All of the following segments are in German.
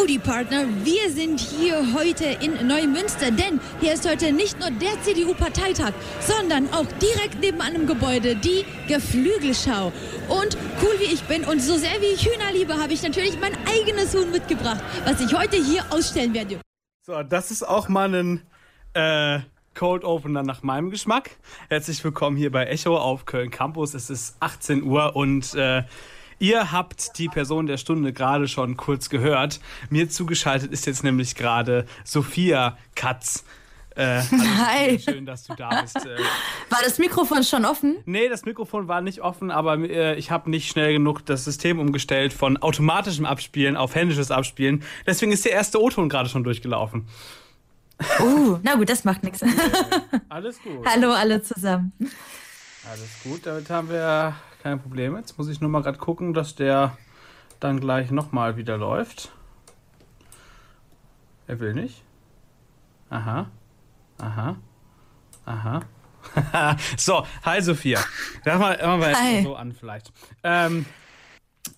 Howdy Partner, wir sind hier heute in Neumünster, denn hier ist heute nicht nur der CDU-Parteitag, sondern auch direkt neben einem Gebäude die Geflügelschau. Und cool wie ich bin und so sehr wie ich Hühner liebe, habe ich natürlich mein eigenes Huhn mitgebracht, was ich heute hier ausstellen werde. So, das ist auch mal ein äh, Cold Opener nach meinem Geschmack. Herzlich willkommen hier bei Echo auf Köln Campus. Es ist 18 Uhr und äh, Ihr habt die Person der Stunde gerade schon kurz gehört. Mir zugeschaltet ist jetzt nämlich gerade Sophia Katz. Äh, Hi. Schön, dass du da bist. Äh, War das Mikrofon schon offen? nee, das Mikrofon war nicht offen, aber äh, ich habe nicht schnell genug das System umgestellt von automatischem Abspielen auf händisches Abspielen. Deswegen ist der erste O-Ton gerade schon durchgelaufen. Uh, na gut, das macht nichts. Alles gut. Hallo alle zusammen. Alles gut, damit haben wir keine Probleme. Jetzt muss ich nur mal gerade gucken, dass der dann gleich nochmal wieder läuft. Er will nicht. Aha. Aha. Aha. so, hi Sophia. Sag mal, machen wir jetzt so an vielleicht. Ähm,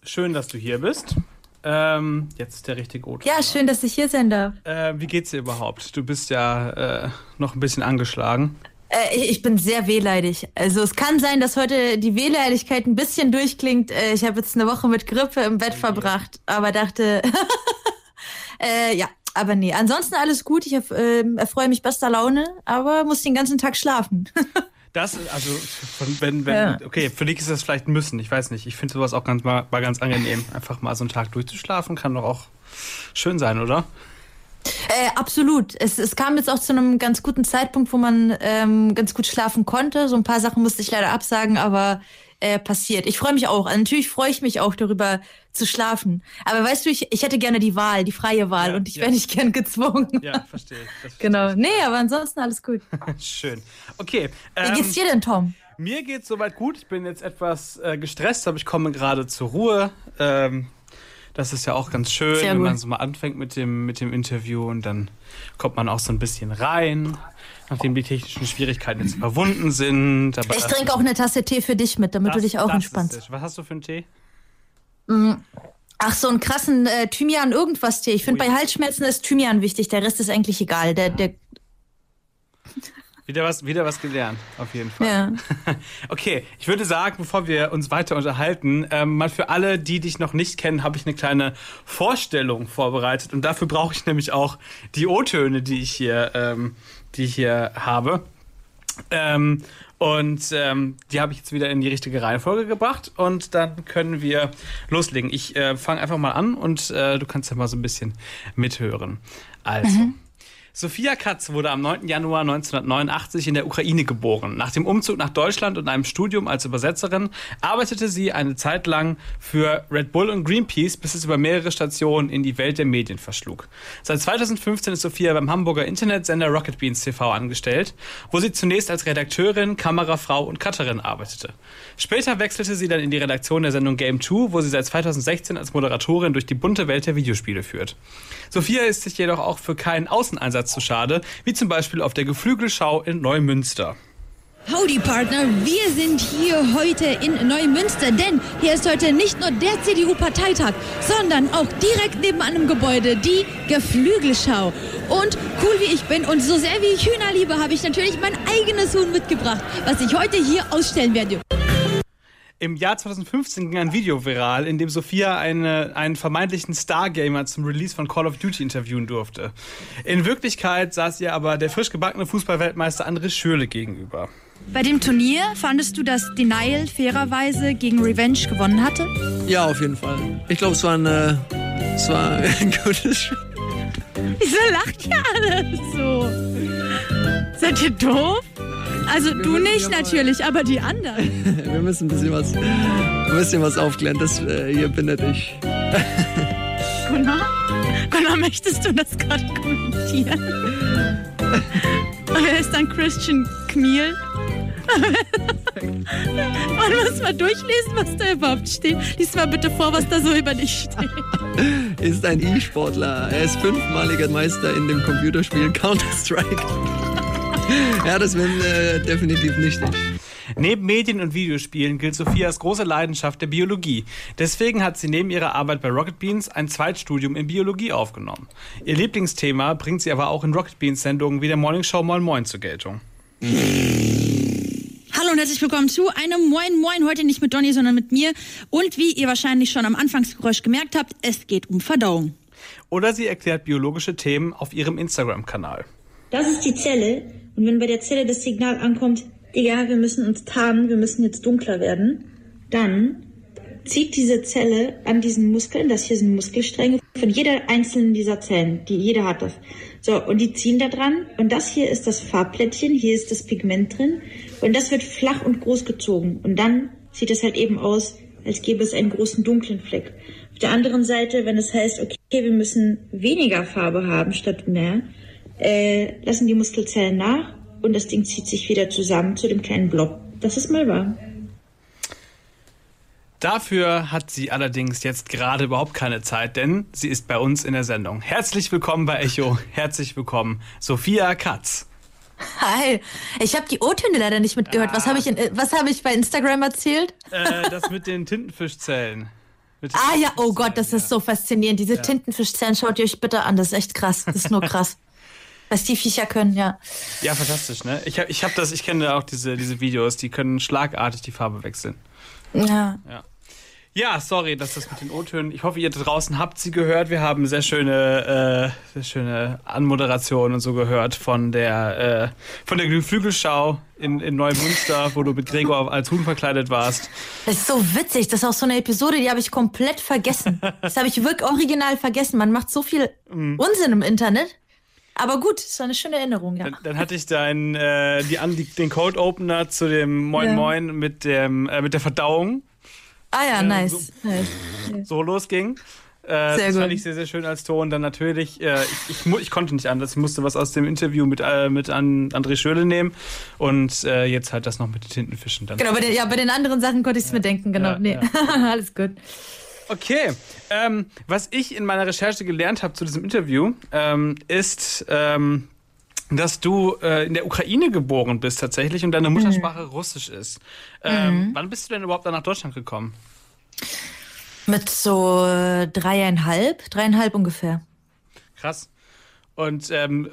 schön, dass du hier bist. Ähm, jetzt ist der richtige O. Ja, schön, dass ich hier sein darf. Äh, wie geht's dir überhaupt? Du bist ja äh, noch ein bisschen angeschlagen. Äh, ich, bin sehr wehleidig. Also es kann sein, dass heute die Wehleidigkeit ein bisschen durchklingt. Äh, ich habe jetzt eine Woche mit Grippe im Bett verbracht, aber dachte, äh, ja, aber nee. Ansonsten alles gut. Ich äh, erfreue mich bester Laune, aber muss den ganzen Tag schlafen. Das, also, von, wenn, wenn, Ja. okay, für dich ist das vielleicht ein Müssen, ich weiß nicht. Ich finde sowas auch ganz, mal, mal ganz angenehm. Einfach mal so einen Tag durchzuschlafen kann doch auch schön sein, oder? Äh, absolut. Es, es kam jetzt auch zu einem ganz guten Zeitpunkt, wo man ähm, ganz gut schlafen konnte. So ein paar Sachen musste ich leider absagen, aber äh, passiert. Ich freue mich auch. Also natürlich freue ich mich auch darüber zu schlafen. Aber weißt du, ich, ich hätte gerne die Wahl, die freie Wahl Ja, und ich ja. wäre nicht gern gezwungen. Ja, verstehe ich. Das Genau. verstehe Nee, aber ansonsten alles gut. ich. Schön. Okay. Wie Ähm, geht's dir denn, Tom? mir geht's soweit gut. Ich bin jetzt etwas äh, gestresst, aber ich komme gerade zur Ruhe. Ähm, das ist ja auch ganz schön, Sehr wenn gut. man so mal anfängt mit dem, mit dem Interview und dann kommt man auch so ein bisschen rein, nachdem die technischen Schwierigkeiten jetzt überwunden sind. Aber Ich trinke auch eine Tasse Tee für dich mit, damit du das- dich auch entspannst. Was hast du für einen Tee? Ach, so einen krassen äh, Thymian irgendwas Tee. Ich finde, Ui. bei Halsschmerzen ist Thymian wichtig. Der Rest ist eigentlich egal. Der, der, Wieder was, wieder was gelernt, auf jeden Fall. ja. Okay, ich würde sagen, bevor wir uns weiter unterhalten, ähm, mal für alle, die dich noch nicht kennen, habe ich eine kleine Vorstellung vorbereitet. Und dafür brauche ich nämlich auch die O-Töne, die ich hier, ähm, die ich hier habe. Ähm, und ähm, die habe ich jetzt wieder in die richtige Reihenfolge gebracht. Und dann können wir loslegen. Ich äh, fange einfach mal an und äh, du kannst ja mal so ein bisschen mithören. Also. Sophia Katz wurde am 9. Januar 1989 in der Ukraine geboren. Nach dem Umzug nach Deutschland und einem Studium als Übersetzerin arbeitete sie eine Zeit lang für Red Bull und Greenpeace, bis es über mehrere Stationen in die Welt der Medien verschlug. Seit 2015 ist Sophia beim Hamburger Internetsender Rocket Beans TV angestellt, wo sie zunächst als Redakteurin, Kamerafrau und Cutterin arbeitete. Später wechselte sie dann in die Redaktion der Sendung Game 2, wo sie seit 2016 als Moderatorin durch die bunte Welt der Videospiele führt. Sophia ist sich jedoch auch für keinen Außeneinsatz zu schade, wie zum Beispiel auf der Geflügelschau in Neumünster. Howdy Partner, wir sind hier heute in Neumünster, denn hier ist heute nicht nur der CDU-Parteitag, sondern auch direkt neben einem Gebäude die Geflügelschau. Und cool wie ich bin und so sehr wie ich Hühner liebe, habe ich natürlich mein eigenes Huhn mitgebracht, was ich heute hier ausstellen werde. Im Jahr 2015 ging ein Video viral, in dem Sophia eine, einen vermeintlichen Stargamer zum Release von Call of Duty interviewen durfte. In Wirklichkeit saß ihr aber der frisch gebackene Fußballweltmeister André Schürle gegenüber. Bei dem Turnier fandest du, dass Denial fairerweise gegen Revenge gewonnen hatte? Ja, auf jeden Fall. Ich glaube, es war ein, äh, es war ein gutes Spiel. Wieso lacht ihr alle so? Seid ihr doof? Also du müssen nicht natürlich, aber die anderen. Wir müssen ein bisschen was, ein bisschen was aufklären. Das äh, hier bindet ich. Gunnar? Gunnar, möchtest du das gerade kommentieren? Wer ist dann Christian Kmiel? Man muss mal durchlesen, was da überhaupt steht. Lies mal bitte vor, was da so über dich steht. Ist ein E-Sportler. Er ist fünfmaliger Meister in dem Computerspiel Counter-Strike. ja, das bin äh, definitiv nicht ich. Neben Medien und Videospielen gilt Sophias große Leidenschaft der Biologie. Deswegen hat sie neben ihrer Arbeit bei Rocket Beans ein Zweitstudium in Biologie aufgenommen. Ihr Lieblingsthema bringt sie aber auch in Rocket Beans Sendungen wie der Morning Show Moin Moin zur Geltung. Hallo und herzlich willkommen zu einem Moin Moin. Heute nicht mit Donny, sondern mit mir. Und wie ihr wahrscheinlich schon am Anfangsgeräusch gemerkt habt, es geht um Verdauung. Oder sie erklärt biologische Themen auf ihrem Instagram-Kanal. Das ist die Zelle. Und wenn bei der Zelle das Signal ankommt, Digga, wir müssen uns tarnen, wir müssen jetzt dunkler werden, dann zieht diese Zelle an diesen Muskeln, das hier sind Muskelstränge von jeder einzelnen dieser Zellen, die jeder hat das. So, und die ziehen da dran und das hier ist das Farbplättchen, hier ist das Pigment drin und das wird flach und groß gezogen und dann sieht es halt eben aus, als gäbe es einen großen dunklen Fleck. Auf der anderen Seite, wenn es heißt, okay, wir müssen weniger Farbe haben statt mehr, äh, lassen die Muskelzellen nach und das Ding zieht sich wieder zusammen zu dem kleinen Blob. Das ist mal wahr. Dafür hat sie allerdings jetzt gerade überhaupt keine Zeit, denn sie ist bei uns in der Sendung. Herzlich willkommen bei Echo. Herzlich willkommen, Sophia Katz. Hi. Ich habe die O-Töne leider nicht mitgehört. Was habe ich, in- äh, was hab ich bei Instagram erzählt? Äh, das mit den Tintenfischzellen. Mit den Ah ja, oh Gott, das Tintenfischzellen, ist so faszinierend. Diese Tintenfischzellen, schaut ihr euch bitte an. Das ist echt krass. Das ist nur krass. Was die Viecher können, ja. Ja, fantastisch, ne? Ich habe ich hab das, ich kenne auch diese, diese Videos, die können schlagartig die Farbe wechseln. Ja. Ja, sorry, dass das mit den O-Tönen. Ich hoffe, ihr da draußen habt sie gehört. Wir haben sehr schöne, äh, sehr schöne Anmoderation und so gehört von der, äh, von der Geflügelschau in, in Neumünster, wo du mit Gregor als Huhn verkleidet warst. Das ist so witzig. Das ist auch so eine Episode, die habe ich komplett vergessen. Das habe ich wirklich original vergessen. Man macht so viel Unsinn im Internet. Aber gut, ist eine schöne Erinnerung, ja. Dann, dann hatte ich dein, äh, die, die, den Code Opener zu dem Moin Ja. Moin mit dem, äh, mit der Verdauung Ah ja, nice. so- nice. so losging. Äh, Sehr das fand gut. ich sehr, sehr schön als Ton. Dann natürlich, äh, ich, ich, ich konnte nicht anders. Ich musste was aus dem Interview mit, äh, mit an André Schöle nehmen. Und äh, jetzt halt das noch mit den Tintenfischen. Dann. Genau, bei den, ja, bei den anderen Sachen konnte ich es mir denken, genau. Ja, nee, alles gut. Okay. Ähm, was ich in meiner Recherche gelernt habe zu diesem Interview, ähm, ist, ähm, dass du äh, in der Ukraine geboren bist tatsächlich und deine Mhm. Muttersprache Russisch ist. Ähm, Wann bist du denn überhaupt dann nach Deutschland gekommen? Mit so äh, dreieinhalb, dreieinhalb ungefähr. Krass. Und ähm,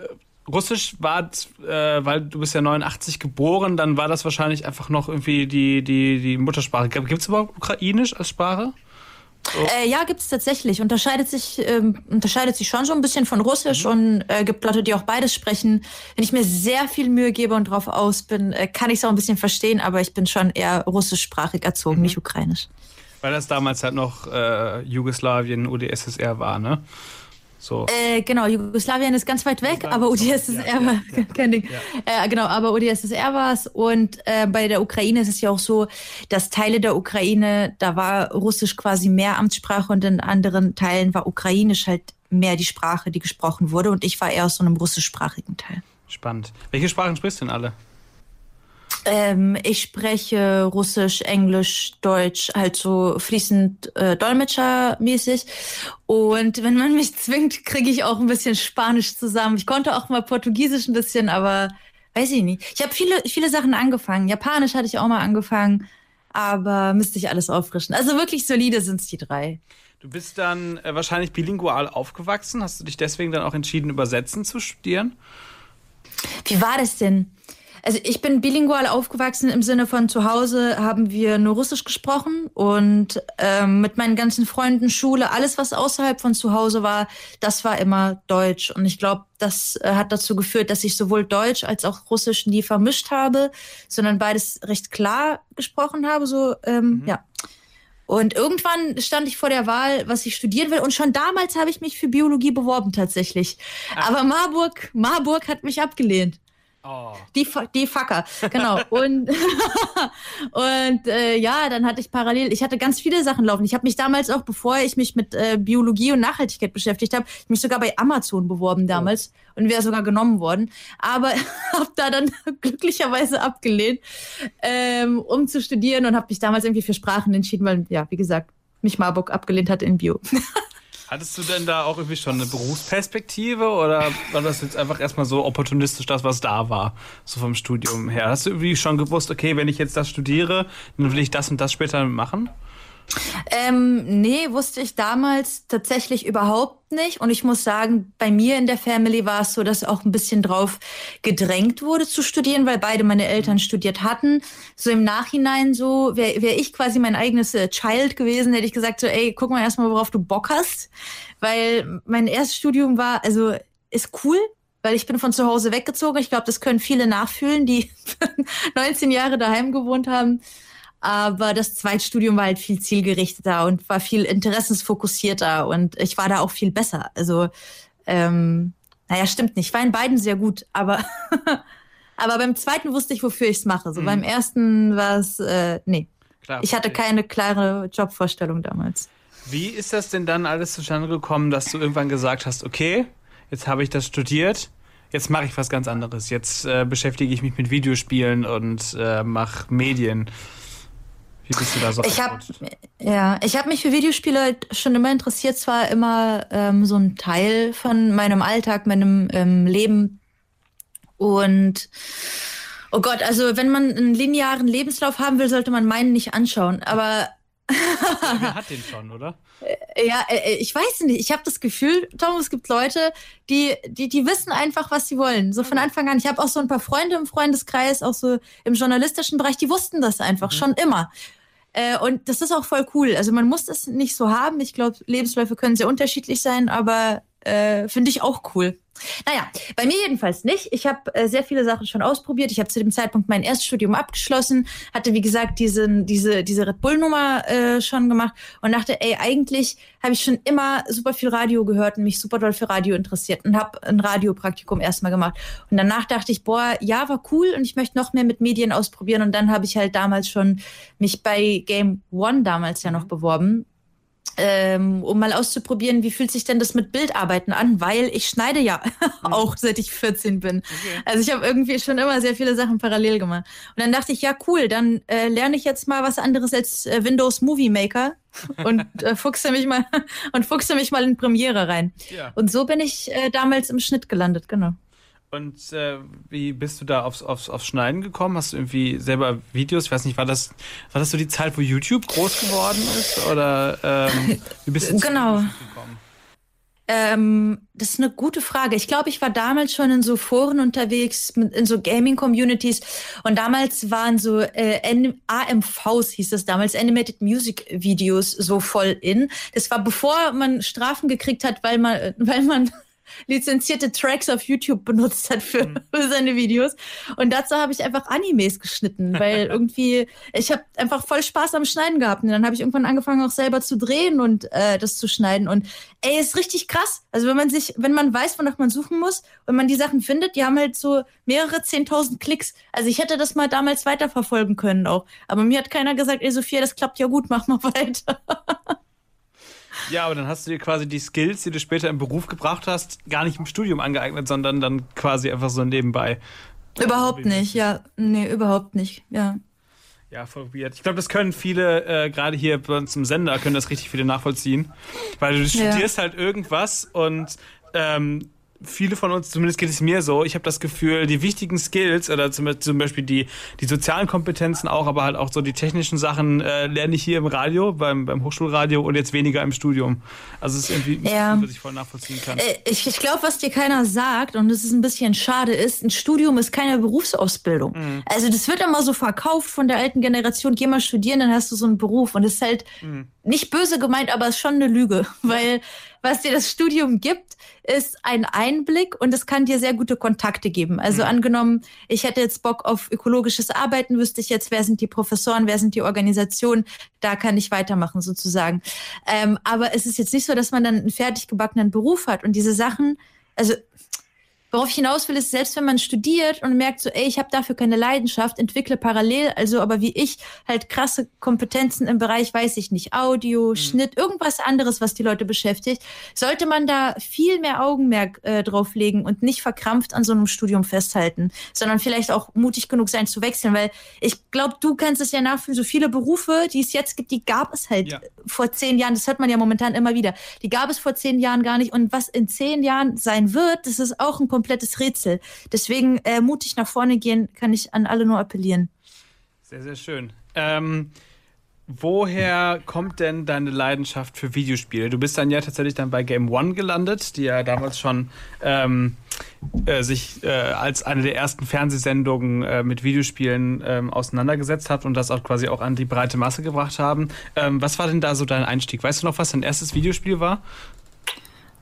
Russisch war, äh, weil du bist ja 89 geboren, dann war das wahrscheinlich einfach noch irgendwie die, die, die Muttersprache. Gibt es überhaupt Ukrainisch als Sprache? Äh, ja, gibt's tatsächlich. Unterscheidet sich, ähm, unterscheidet sich schon so ein bisschen von Russisch und äh, gibt Leute, die auch beides sprechen. Wenn ich mir sehr viel Mühe gebe und drauf aus bin, äh, kann ich es auch ein bisschen verstehen, aber ich bin schon eher russischsprachig erzogen, nicht ukrainisch. Weil das damals halt noch äh, Jugoslawien, UdSSR war, ne? So. Äh, genau, Jugoslawien ist ganz weit weg, aber UdSSR war kein Ding. Äh, genau, aber UdSSR war es. Und äh, bei der Ukraine ist es ja auch so, dass Teile der Ukraine, da war Russisch quasi mehr Amtssprache und in anderen Teilen war Ukrainisch halt mehr die Sprache, die gesprochen wurde. Und ich war eher aus so einem russischsprachigen Teil. Spannend. Welche Sprachen sprichst du denn alle? Ähm, ich spreche Russisch, Englisch, Deutsch, halt so fließend äh, Dolmetschermäßig. Und wenn man mich zwingt, kriege ich auch ein bisschen Spanisch zusammen. Ich konnte auch mal Portugiesisch ein bisschen, aber weiß ich nicht. Ich habe viele, viele Sachen angefangen. Japanisch hatte ich auch mal angefangen, aber müsste ich alles auffrischen. Also wirklich solide sind's die drei. Du bist dann äh, wahrscheinlich bilingual aufgewachsen. Hast du dich deswegen dann auch entschieden, übersetzen zu studieren? Wie war das denn? Also ich bin bilingual aufgewachsen im Sinne von zu Hause haben wir nur Russisch gesprochen und ähm, mit meinen ganzen Freunden, Schule, alles was außerhalb von zu Hause war, das war immer Deutsch. Und ich glaube, das äh, hat dazu geführt, dass ich sowohl Deutsch als auch Russisch nie vermischt habe, sondern beides recht klar gesprochen habe. So ähm, ja. Und irgendwann stand ich vor der Wahl, was ich studieren will. Und schon damals habe ich mich für Biologie beworben tatsächlich. Aber Marburg, Marburg hat mich abgelehnt. Oh. Die, die Fucker, genau. Und, und äh, ja, dann hatte ich parallel, ich hatte ganz viele Sachen laufen. Ich habe mich damals auch, bevor ich mich mit äh, Biologie und Nachhaltigkeit beschäftigt habe, mich sogar bei Amazon beworben damals und wäre sogar genommen worden. Aber habe da dann glücklicherweise abgelehnt, ähm, um zu studieren und habe mich damals irgendwie für Sprachen entschieden, weil, ja, wie gesagt, mich Marburg abgelehnt hat in Bio. Hattest du denn da auch irgendwie schon eine Berufsperspektive oder war das jetzt einfach erstmal so opportunistisch das, was da war, so vom Studium her? Hast du irgendwie schon gewusst, okay, wenn ich jetzt das studiere, dann will ich das und das später machen? Ähm, nee, wusste ich damals tatsächlich überhaupt nicht. Und ich muss sagen, bei mir in der Family war es so, dass auch ein bisschen drauf gedrängt wurde zu studieren, weil beide meine Eltern studiert hatten. So im Nachhinein so, wäre wär ich quasi mein eigenes äh, Child gewesen, hätte ich gesagt so, ey, guck mal erstmal, worauf du Bock hast. Weil mein erstes Studium war, also ist cool, weil ich bin von zu Hause weggezogen. Ich glaube, das können viele nachfühlen, die 19 Jahre daheim gewohnt haben. Aber das Zweitstudium war halt viel zielgerichteter und war viel interessensfokussierter und ich war da auch viel besser. Also, ähm, naja, stimmt nicht. Ich war in beiden sehr gut, aber, aber beim zweiten wusste ich, wofür ich es mache. So Mhm. beim ersten war es, äh, nee. Klar, Ich hatte keine klare Jobvorstellung damals. Wie ist das denn dann alles zustande gekommen, dass du irgendwann gesagt hast, okay, jetzt habe ich das studiert, jetzt mache ich was ganz anderes. Jetzt äh, beschäftige ich mich mit Videospielen und äh, mache Medien. Wie bist du da so Ich habe reingerutscht? ja, ich habe mich für Videospiele halt schon immer interessiert. Zwar immer ähm, so ein Teil von meinem Alltag, meinem ähm, Leben. Und oh Gott, also wenn man einen linearen Lebenslauf haben will, sollte man meinen nicht anschauen. Aber Wer hat den schon, oder? ja, äh, ich weiß nicht. Ich habe das Gefühl, Tom, es gibt Leute, die, die, die wissen einfach, was sie wollen. So von Anfang an. Ich habe auch so ein paar Freunde im Freundeskreis, auch so im journalistischen Bereich, die wussten das einfach schon immer. Äh, und das ist auch voll cool. Also man muss das nicht so haben. Ich glaube, Lebensläufe können sehr unterschiedlich sein, aber äh, finde ich auch cool. Naja, bei mir jedenfalls nicht. Ich habe äh, sehr viele Sachen schon ausprobiert. Ich habe zu dem Zeitpunkt mein Erststudium abgeschlossen, hatte wie gesagt diesen, diese, diese Red Bull-Nummer äh, schon gemacht und dachte, ey, eigentlich habe ich schon immer super viel Radio gehört und mich super doll für Radio interessiert und habe ein Radiopraktikum erstmal gemacht. Und danach dachte ich, boah, ja, war cool und ich möchte noch mehr mit Medien ausprobieren. Und dann habe ich halt damals schon mich bei Game One damals ja noch beworben ähm, um mal auszuprobieren, wie fühlt sich denn das mit Bildarbeiten an, weil ich schneide ja auch seit ich 14 bin. Also ich habe irgendwie schon immer sehr viele Sachen parallel gemacht. Und dann dachte ich, ja cool, dann äh, lerne ich jetzt mal was anderes als äh, Windows Movie Maker und äh, fuchse mich mal und fuchse mich mal in Premiere rein. Ja. Und so bin ich äh, damals im Schnitt gelandet, genau. Und äh, wie bist du da aufs, aufs, aufs Schneiden gekommen? Hast du irgendwie selber Videos? Ich weiß nicht, war das, war das so die Zeit, wo YouTube groß geworden ist? Oder ähm, wie bist du Genau. Gekommen? Ähm, das ist eine gute Frage. Ich glaube, ich war damals schon in so Foren unterwegs, in so Gaming-Communities. Und damals waren so äh, AMVs, hieß das damals, Animated Music Videos, so voll in. Das war bevor man Strafen gekriegt hat, weil man, weil man lizenzierte Tracks auf YouTube benutzt hat für, für seine Videos. Und dazu habe ich einfach Animes geschnitten, weil irgendwie, ich habe einfach voll Spaß am Schneiden gehabt. Und dann habe ich irgendwann angefangen, auch selber zu drehen und äh, das zu schneiden. Und ey, ist richtig krass. Also wenn man sich, wenn man weiß, wonach man suchen muss, wenn man die Sachen findet, die haben halt so mehrere zehntausend Klicks. Also ich hätte das mal damals weiterverfolgen können auch. Aber mir hat keiner gesagt, ey Sophia, das klappt ja gut, mach mal weiter. Ja, aber dann hast du dir quasi die Skills, die du später im Beruf gebracht hast, gar nicht im Studium angeeignet, sondern dann quasi einfach so nebenbei. überhaupt nicht, ja. Nee, überhaupt nicht, ja. Ja, voll weird. Ich glaube, das können viele, äh, gerade hier bei uns im Sender, können das richtig viele nachvollziehen. Weil du Ja. studierst halt irgendwas und ähm, viele von uns, zumindest geht es mir so, ich habe das Gefühl, die wichtigen Skills oder zum, Beispiel die, die sozialen Kompetenzen auch, aber halt auch so die technischen Sachen äh, lerne ich hier im Radio, beim, beim Hochschulradio und jetzt weniger im Studium. Also es ist irgendwie, Ja. was ich voll nachvollziehen kann. Äh, Ich, ich glaube, was dir keiner sagt, und das ist ein bisschen schade ist, ein Studium ist keine Berufsausbildung. Mhm. Also das wird immer so verkauft von der alten Generation, geh mal studieren, dann hast du so einen Beruf. Und das ist halt Mhm. nicht böse gemeint, aber es ist schon eine Lüge. Weil was dir das Studium gibt, ist ein Einblick und es kann dir sehr gute Kontakte geben. Also Mhm. angenommen, ich hätte jetzt Bock auf ökologisches Arbeiten, wüsste ich jetzt, wer sind die Professoren, wer sind die Organisationen, da kann ich weitermachen sozusagen. Ähm, aber es ist jetzt nicht so, dass man dann einen fertig gebackenen Beruf hat und diese Sachen, also worauf ich hinaus will, ist, selbst wenn man studiert und merkt so, ey, ich habe dafür keine Leidenschaft, entwickle parallel, also aber wie ich, halt krasse Kompetenzen im Bereich, weiß ich nicht, Audio, Schnitt, irgendwas anderes, was die Leute beschäftigt, sollte man da viel mehr Augenmerk äh, drauf legen und nicht verkrampft an so einem Studium festhalten, sondern vielleicht auch mutig genug sein zu wechseln, weil ich glaube, du kannst es ja nachfühlen, so viele Berufe, die es jetzt gibt, die gab es halt Ja. Vor zehn Jahren, das hört man ja momentan immer wieder, die gab es vor zehn Jahren gar nicht und was in zehn Jahren sein wird, das ist auch ein komplettes Rätsel. Deswegen äh, mutig nach vorne gehen, kann ich an alle nur appellieren. Sehr, sehr schön. Ähm, woher kommt denn deine Leidenschaft für Videospiele? Du bist dann ja tatsächlich dann bei Game One gelandet, die ja damals schon ähm, äh, sich äh, als eine der ersten Fernsehsendungen äh, mit Videospielen ähm, auseinandergesetzt hat und das auch quasi auch an die breite Masse gebracht haben. Ähm, was war denn da so dein Einstieg? Weißt du noch, was dein erstes Videospiel war?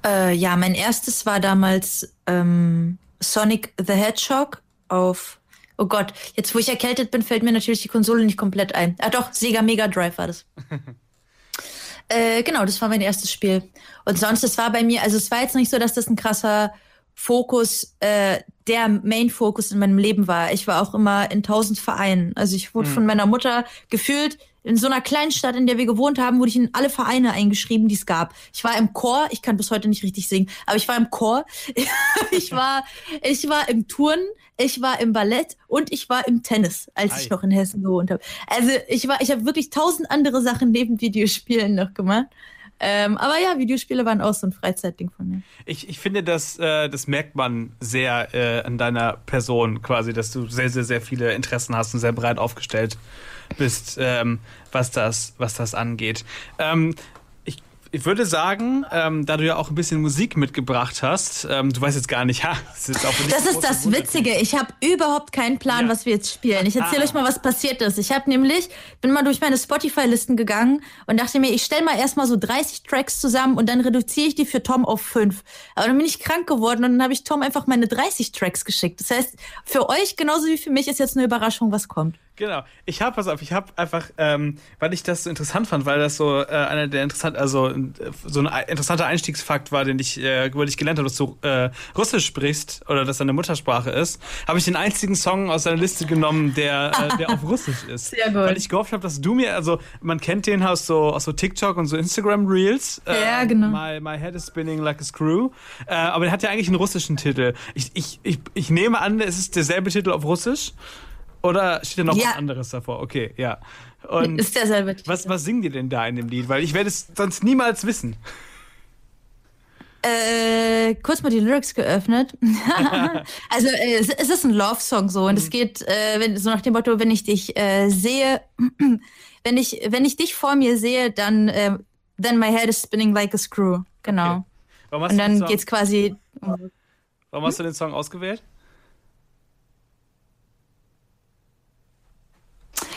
Äh, ja, mein erstes war damals ähm, Sonic the Hedgehog auf. Oh Gott, jetzt wo ich erkältet bin, fällt mir natürlich die Konsole nicht komplett ein. Ah doch, Sega Mega Drive war das. äh, genau, das war mein erstes Spiel. Und sonst, es war bei mir, also es war jetzt nicht so, dass das ein krasser Fokus, äh, der Main-Fokus in meinem Leben war. Ich war auch immer in tausend Vereinen. Also ich wurde von meiner Mutter gefühlt in so einer kleinen Stadt, in der wir gewohnt haben, wurde ich in alle Vereine eingeschrieben, die es gab. Ich war im Chor, ich kann bis heute nicht richtig singen, aber ich war im Chor, ich war, ich war im Turnen, ich war im Ballett und ich war im Tennis, als Ei. ich noch in Hessen gewohnt habe. Also ich war, ich habe wirklich tausend andere Sachen neben Videospielen noch gemacht. Ähm, aber ja, Videospiele waren auch so ein Freizeitding von mir. Ich, ich finde, das, äh, das merkt man sehr äh, an deiner Person quasi, dass du sehr, sehr, sehr viele Interessen hast und sehr breit aufgestellt bist, ähm, was, das, was das angeht. Ähm, ich, würde sagen, ähm, da du ja auch ein bisschen Musik mitgebracht hast, ähm, du weißt jetzt gar nicht, ha, das ist, Das ist das. Witzige. Ich habe überhaupt keinen Plan, Ja. was wir jetzt spielen. Ich erzähle Ah. euch mal, was passiert ist. Ich habe nämlich, bin mal durch meine Spotify-Listen gegangen und dachte mir, ich stelle mal erstmal so 30 Tracks zusammen und dann reduziere ich die für Tom auf 5. Aber dann bin ich krank geworden und dann habe ich Tom einfach meine 30 Tracks geschickt. Das heißt, für euch genauso wie für mich ist jetzt eine Überraschung, was kommt. Genau. Ich habe, pass auf, ich habe einfach, ähm, weil ich das so interessant fand, weil das so äh, einer der interessant, also äh, so ein ein- interessanter Einstiegsfakt war, den ich äh, über dich gelernt habe, dass du äh, Russisch sprichst oder dass deine Muttersprache ist, habe ich den einzigen Song aus deiner Liste genommen, der, äh, der auf Russisch ist. Sehr gut. Weil ich gehofft habe, dass du mir, also man kennt den aus so, aus so TikTok und so Instagram Reels. Äh, Ja, genau. My, my head is spinning like a screw. Äh, aber der hat ja eigentlich einen russischen Titel. Ich, ich, ich, ich nehme an, es ist derselbe Titel auf Russisch. Oder steht da noch Ja. was anderes davor? Okay, ja. Und Ist derselbe. was, was singen die denn da in dem Lied? Weil ich werde es sonst niemals wissen. Äh, kurz mal die Lyrics geöffnet. also äh, es, es ist ein Love-Song so und Mhm. es geht äh, wenn, so nach dem Motto, wenn ich dich äh, sehe, wenn ich wenn ich dich vor mir sehe, dann äh, then my head is spinning like a screw. Genau. Okay. Und dann Song, geht's quasi. warum hast du den Song ausgewählt?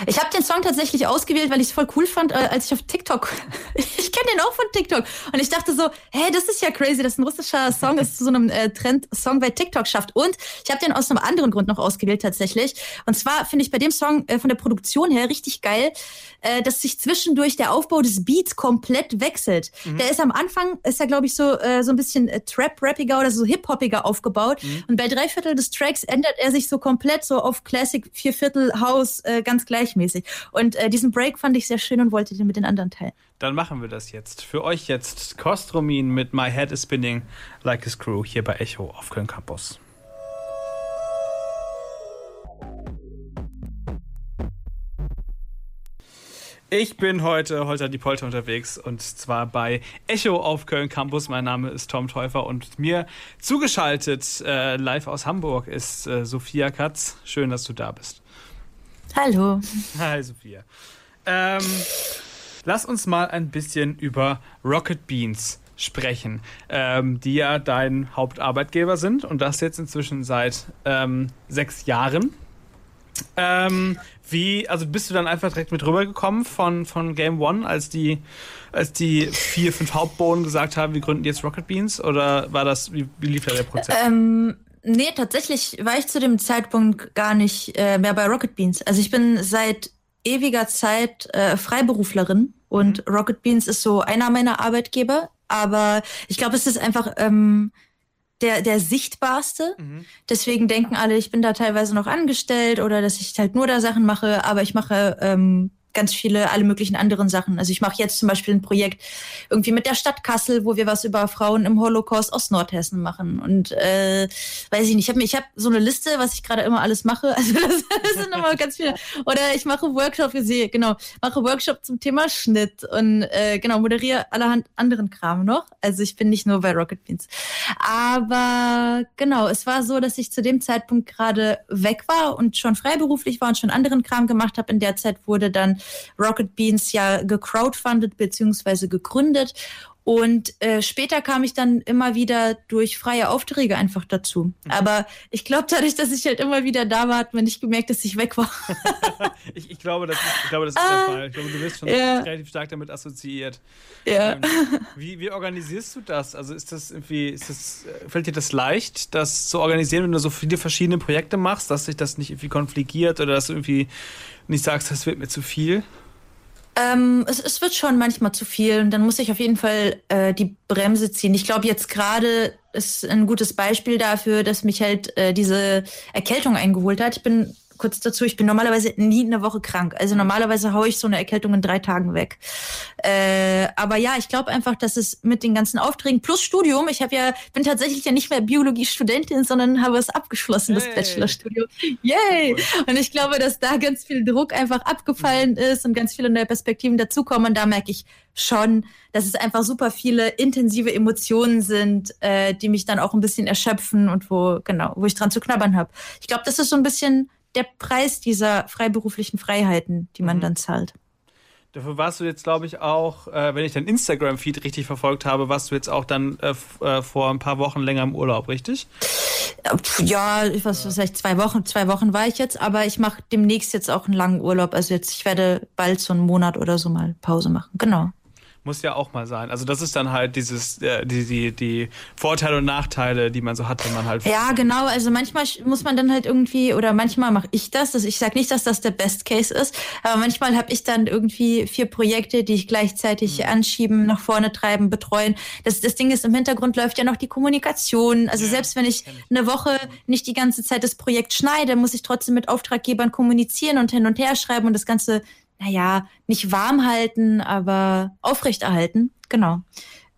Ich habe den Song tatsächlich ausgewählt, weil ich es voll cool fand, äh, als ich auf TikTok. ich kenne den auch von TikTok. Und ich dachte so, hey, das ist ja crazy, dass ein russischer Song es zu so einem äh, Trend-Song bei TikTok schafft. Und ich habe den aus einem anderen Grund noch ausgewählt tatsächlich. Und zwar finde ich bei dem Song äh, von der Produktion her richtig geil, äh, dass sich zwischendurch der Aufbau des Beats komplett wechselt. Der ist am Anfang, ist er glaube ich so äh, so ein bisschen äh, Trap-Rappiger oder so Hip-Hoppiger aufgebaut. Und bei drei Viertel des Tracks ändert er sich so komplett so auf Classic Vier Viertel House äh, ganz gleichmäßig. Und äh, diesen Break fand ich sehr schön und wollte den mit den anderen teilen. Dann machen wir das jetzt. Für euch jetzt Kostromin mit My Head is Spinning Like a Screw hier bei Echo auf Köln Campus. Ich bin heute Holter die Polter unterwegs und zwar bei Echo auf Köln Campus. Mein Name ist Tom Täufer und mir zugeschaltet äh, live aus Hamburg ist äh, Sophia Katz. Schön, dass du da bist. Hallo. Hi Sophia. Ähm, lass uns mal ein bisschen über Rocket Beans sprechen, ähm, die ja dein Hauptarbeitgeber sind und das jetzt inzwischen seit ähm, sechs Jahren. Ähm, wie, also bist du dann einfach direkt mit rübergekommen von, von Game One, als die, als die vier, fünf Hauptbohnen gesagt haben, wir gründen jetzt Rocket Beans? Oder war das, wie, wie lief da der Prozess? Ähm, nee, tatsächlich war ich zu dem Zeitpunkt gar nicht äh, mehr bei Rocket Beans. Also ich bin seit ewiger Zeit äh, Freiberuflerin und Rocket Beans ist so einer meiner Arbeitgeber. Aber ich glaube, es ist einfach ähm, der, der sichtbarste. Deswegen denken alle, ich bin da teilweise noch angestellt oder dass ich halt nur da Sachen mache, aber ich mache ähm, ganz viele, alle möglichen anderen Sachen. Also ich mache jetzt zum Beispiel ein Projekt irgendwie mit der Stadt Kassel, wo wir was über Frauen im Holocaust aus Nordhessen machen. Und äh, weiß ich nicht, ich habe ich hab so eine Liste, was ich gerade immer alles mache. Also das, das sind immer ganz viele. Oder ich mache Workshop, genau, mache Workshop zum Thema Schnitt und äh, genau, moderiere allerhand anderen Kram noch. Also ich bin nicht nur bei Rocket Beans. Aber genau, es war so, dass ich zu dem Zeitpunkt gerade weg war und schon freiberuflich war und schon anderen Kram gemacht habe. In der Zeit wurde dann Rocket Beans ja gecrowdfundet beziehungsweise gegründet. Und äh, später kam ich dann immer wieder durch freie Aufträge einfach dazu. Mhm. Aber ich glaube, dadurch, dass ich halt immer wieder da war, hat man nicht gemerkt, dass ich weg war. ich, ich glaube, das ist, ich glaube, das ist Ah, der Fall. Ich glaube, du bist schon ja. relativ stark damit assoziiert. Ja. Ähm, wie, wie organisierst du das? Also ist das irgendwie, ist das, äh, fällt dir das leicht, das zu organisieren, wenn du so viele verschiedene Projekte machst, dass sich das nicht irgendwie konfligiert oder dass du irgendwie nicht sagst, das wird mir zu viel? Ähm, es, es wird schon manchmal zu viel und dann muss ich auf jeden Fall äh, die Bremse ziehen. Ich glaube, jetzt gerade ist ein gutes Beispiel dafür, dass mich halt äh, diese Erkältung eingeholt hat. Ich bin kurz dazu, ich bin normalerweise nie eine Woche krank. Also normalerweise haue ich so eine Erkältung in drei Tagen weg. Äh, aber ja, ich glaube einfach, dass es mit den ganzen Aufträgen plus Studium, ich habe ja, bin tatsächlich ja nicht mehr Biologie-Studentin, sondern habe es abgeschlossen, das Hey. Bachelorstudium. Yay! Und ich glaube, dass da ganz viel Druck einfach abgefallen ist und ganz viele neue Perspektiven dazukommen. Und da merke ich schon, dass es einfach super viele intensive Emotionen sind, äh, die mich dann auch ein bisschen erschöpfen und wo, genau, wo ich dran zu knabbern habe. Ich glaube, das ist so ein bisschen der Preis dieser freiberuflichen Freiheiten, die man dann zahlt. Dafür warst du jetzt, glaube ich, auch, äh, wenn ich dein Instagram-Feed richtig verfolgt habe, warst du jetzt auch dann äh, äh, vor ein paar Wochen länger im Urlaub, richtig? Äh, Ja, ich weiß, was heißt, zwei Wochen, zwei Wochen war ich jetzt, aber ich mache demnächst jetzt auch einen langen Urlaub. Also jetzt, ich werde bald so einen Monat oder so mal Pause machen. Genau. Muss ja auch mal sein. Also das ist dann halt dieses, äh, die, die, die Vorteile und Nachteile, die man so hat, wenn man halt. Ja, genau. Also manchmal muss man dann halt irgendwie, oder manchmal mache ich das. das ich sage nicht, dass das der Best Case ist, aber manchmal habe ich dann irgendwie vier Projekte, die ich gleichzeitig anschieben, nach vorne treiben, betreuen. Das, das Ding ist, im Hintergrund läuft ja noch die Kommunikation. Also selbst wenn ich eine Woche nicht die ganze Zeit das Projekt schneide, muss ich trotzdem mit Auftraggebern kommunizieren und hin und her schreiben und das Ganze, naja, nicht warm halten, aber aufrechterhalten. Genau.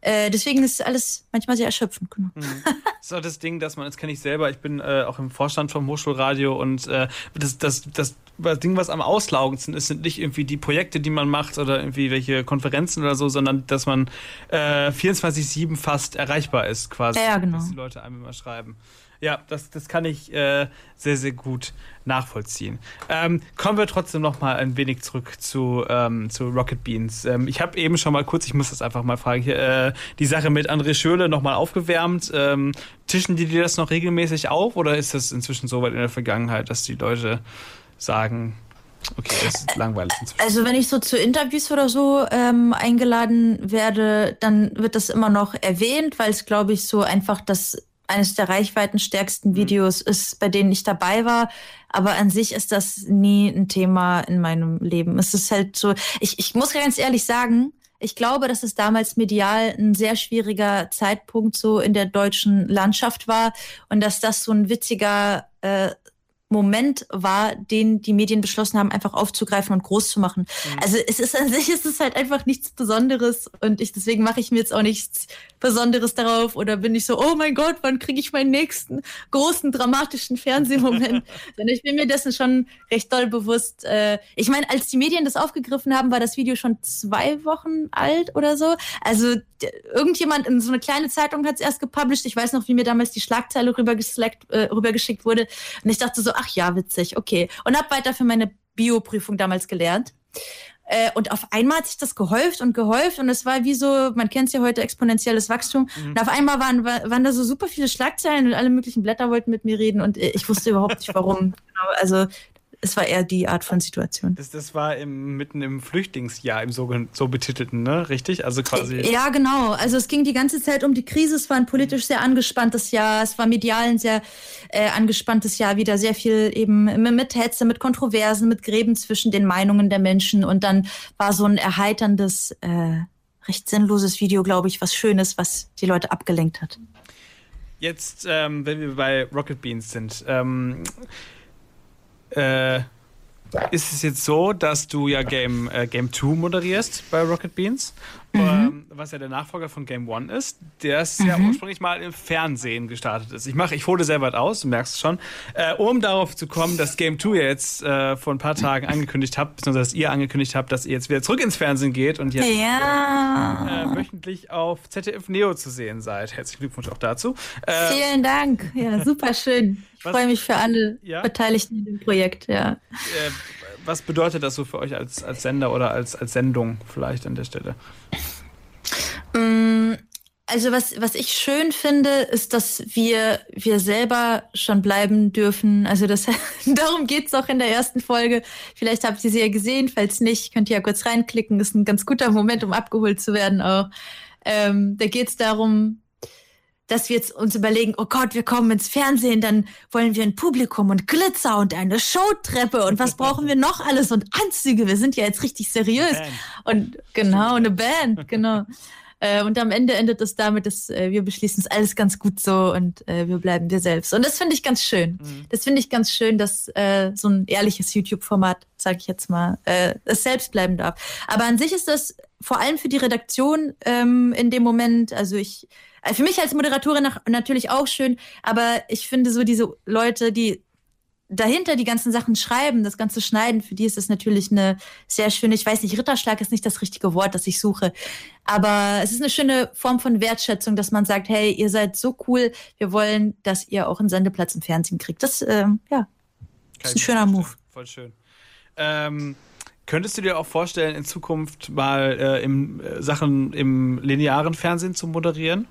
Äh, deswegen ist alles manchmal sehr erschöpfend. Genau. Das ist auch das Ding, dass man, das kenne ich selber, ich bin äh, auch im Vorstand vom Hochschulradio und äh, das, das, das, das Ding, was am auslaugendsten ist, sind nicht irgendwie die Projekte, die man macht oder irgendwie welche Konferenzen oder so, sondern dass man äh, 24-7 fast erreichbar ist, quasi. Ja, genau. Dass die Leute einem immer schreiben. Ja, das, das kann ich äh, sehr, sehr gut nachvollziehen. Ähm, kommen wir trotzdem noch mal ein wenig zurück zu, ähm, zu Rocket Beans. Ähm, ich habe eben schon mal kurz, ich muss das einfach mal fragen, hier, äh, die Sache mit André Schöle noch mal aufgewärmt. Ähm, tischen die dir das noch regelmäßig auf oder ist das inzwischen so weit in der Vergangenheit, dass die Leute sagen, okay, das ist langweilig inzwischen? Also wenn ich so zu Interviews oder so ähm, eingeladen werde, dann wird das immer noch erwähnt, weil es, glaube ich, so einfach das eines der reichweitenstärksten Videos ist, bei denen ich dabei war. Aber an sich ist das nie ein Thema in meinem Leben. Es ist halt so, ich, ich muss ganz ehrlich sagen, ich glaube, dass es damals medial ein sehr schwieriger Zeitpunkt so in der deutschen Landschaft war und dass das so ein witziger äh, Moment war, den die Medien beschlossen haben, einfach aufzugreifen und groß zu machen. Also es ist an sich ist es halt einfach nichts Besonderes und ich deswegen mache ich mir jetzt auch nichts Besonderes darauf oder bin ich so, oh mein Gott, wann kriege ich meinen nächsten großen dramatischen Fernsehmoment? Sondern ich bin mir dessen schon recht doll bewusst. Äh, ich meine, als die Medien das aufgegriffen haben, war das Video schon zwei Wochen alt oder so. Also irgendjemand in so eine kleine Zeitung hat es erst gepublished. Ich weiß noch, wie mir damals die Schlagzeile äh, rübergeschickt wurde. Und ich dachte so, ach ja, witzig, okay. Und habe weiter für meine Bioprüfung damals gelernt. Äh, und auf einmal hat sich das gehäuft und gehäuft und es war wie so, man kennt es ja heute, exponentielles Wachstum. Und auf einmal waren, wa- waren da so super viele Schlagzeilen und alle möglichen Blätter wollten mit mir reden und äh, ich wusste überhaupt nicht warum. genau, also es war eher die Art von Situation. Das, das war im, mitten im Flüchtlingsjahr, im so, so betitelten, ne? Richtig? Also quasi. Ja, genau. Also es ging die ganze Zeit um die Krise. Es war ein politisch sehr angespanntes Jahr. Es war medial ein sehr äh, angespanntes Jahr. Wieder sehr viel eben mit Hetze, mit Kontroversen, mit Gräben zwischen den Meinungen der Menschen. Und dann war so ein erheiterndes, äh, recht sinnloses Video, glaube ich, was Schönes, was die Leute abgelenkt hat. Jetzt, ähm, wenn wir bei Rocket Beans sind, ähm, äh, ist es jetzt so, dass du ja Game, äh, Game 2 moderierst bei Rocket Beans, ähm, was ja der Nachfolger von Game 1 ist, der es ja ursprünglich mal im Fernsehen gestartet ist. Ich mache, ich hole sehr weit aus, du merkst es schon, äh, um darauf zu kommen, dass Game 2 ja jetzt äh, vor ein paar Tagen angekündigt habt, beziehungsweise dass ihr angekündigt habt, dass ihr jetzt wieder zurück ins Fernsehen geht und jetzt Ja. äh, wöchentlich auf ZDF Neo zu sehen seid. Herzlichen Glückwunsch auch dazu. Äh, Vielen Dank. Ja, super schön. Ich freue mich für alle Ja? Beteiligten in dem Projekt, ja. Was bedeutet das so für euch als, als Sender oder als, als Sendung vielleicht an der Stelle? Mm, Also was, was ich schön finde, ist, dass wir, wir selber schon bleiben dürfen. Also das, darum geht's auch in der ersten Folge. Vielleicht habt ihr sie ja gesehen. Falls nicht, könnt ihr ja kurz reinklicken. Ist ein ganz guter Moment, um abgeholt zu werden auch. Ähm, da geht's darum, dass wir jetzt uns überlegen, oh Gott, wir kommen ins Fernsehen, dann wollen wir ein Publikum und Glitzer und eine Showtreppe und was brauchen wir noch alles und Anzüge. Wir sind ja jetzt richtig seriös. Und genau, eine Band, genau. Äh, und am Ende endet es damit, dass äh, wir beschließen, es ist alles ganz gut so und äh, wir bleiben wir selbst. Und das finde ich ganz schön. Das finde ich ganz schön, dass äh, so ein ehrliches YouTube-Format, sage ich jetzt mal, äh, es selbst bleiben darf. Aber an sich ist das vor allem für die Redaktion ähm, in dem Moment, also ich, für mich als Moderatorin nach, natürlich auch schön, aber ich finde so diese Leute, die dahinter die ganzen Sachen schreiben, das ganze Schneiden, für die ist das natürlich eine sehr schöne, ich weiß nicht, Ritterschlag ist nicht das richtige Wort, das ich suche, aber es ist eine schöne Form von Wertschätzung, dass man sagt, hey, ihr seid so cool, wir wollen, dass ihr auch einen Sendeplatz im Fernsehen kriegt. Das, ähm, ja, ist ein schöner Move. Voll schön. Ähm, könntest du dir auch vorstellen, in Zukunft mal äh, im, äh, Sachen im linearen Fernsehen zu moderieren?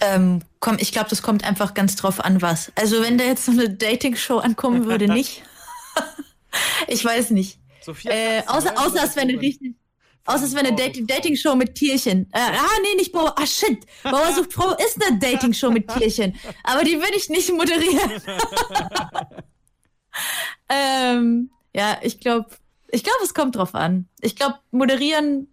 Ähm, komm, ich glaube, das kommt einfach ganz drauf an, was. Also wenn da jetzt so eine Dating-Show ankommen würde, nicht. ich weiß nicht. Sophia Äh, außer, außer es wäre eine richtig. Außer es wäre eine Dating- Dating-Show mit Tierchen. Äh, ah, nee, nicht Bauer. Ah, shit. Bauer sucht Frau ist eine Dating-Show mit Tierchen. Aber die würde ich nicht moderieren. ähm, ja, ich glaube, ich glaube, es kommt drauf an. Ich glaube, moderieren,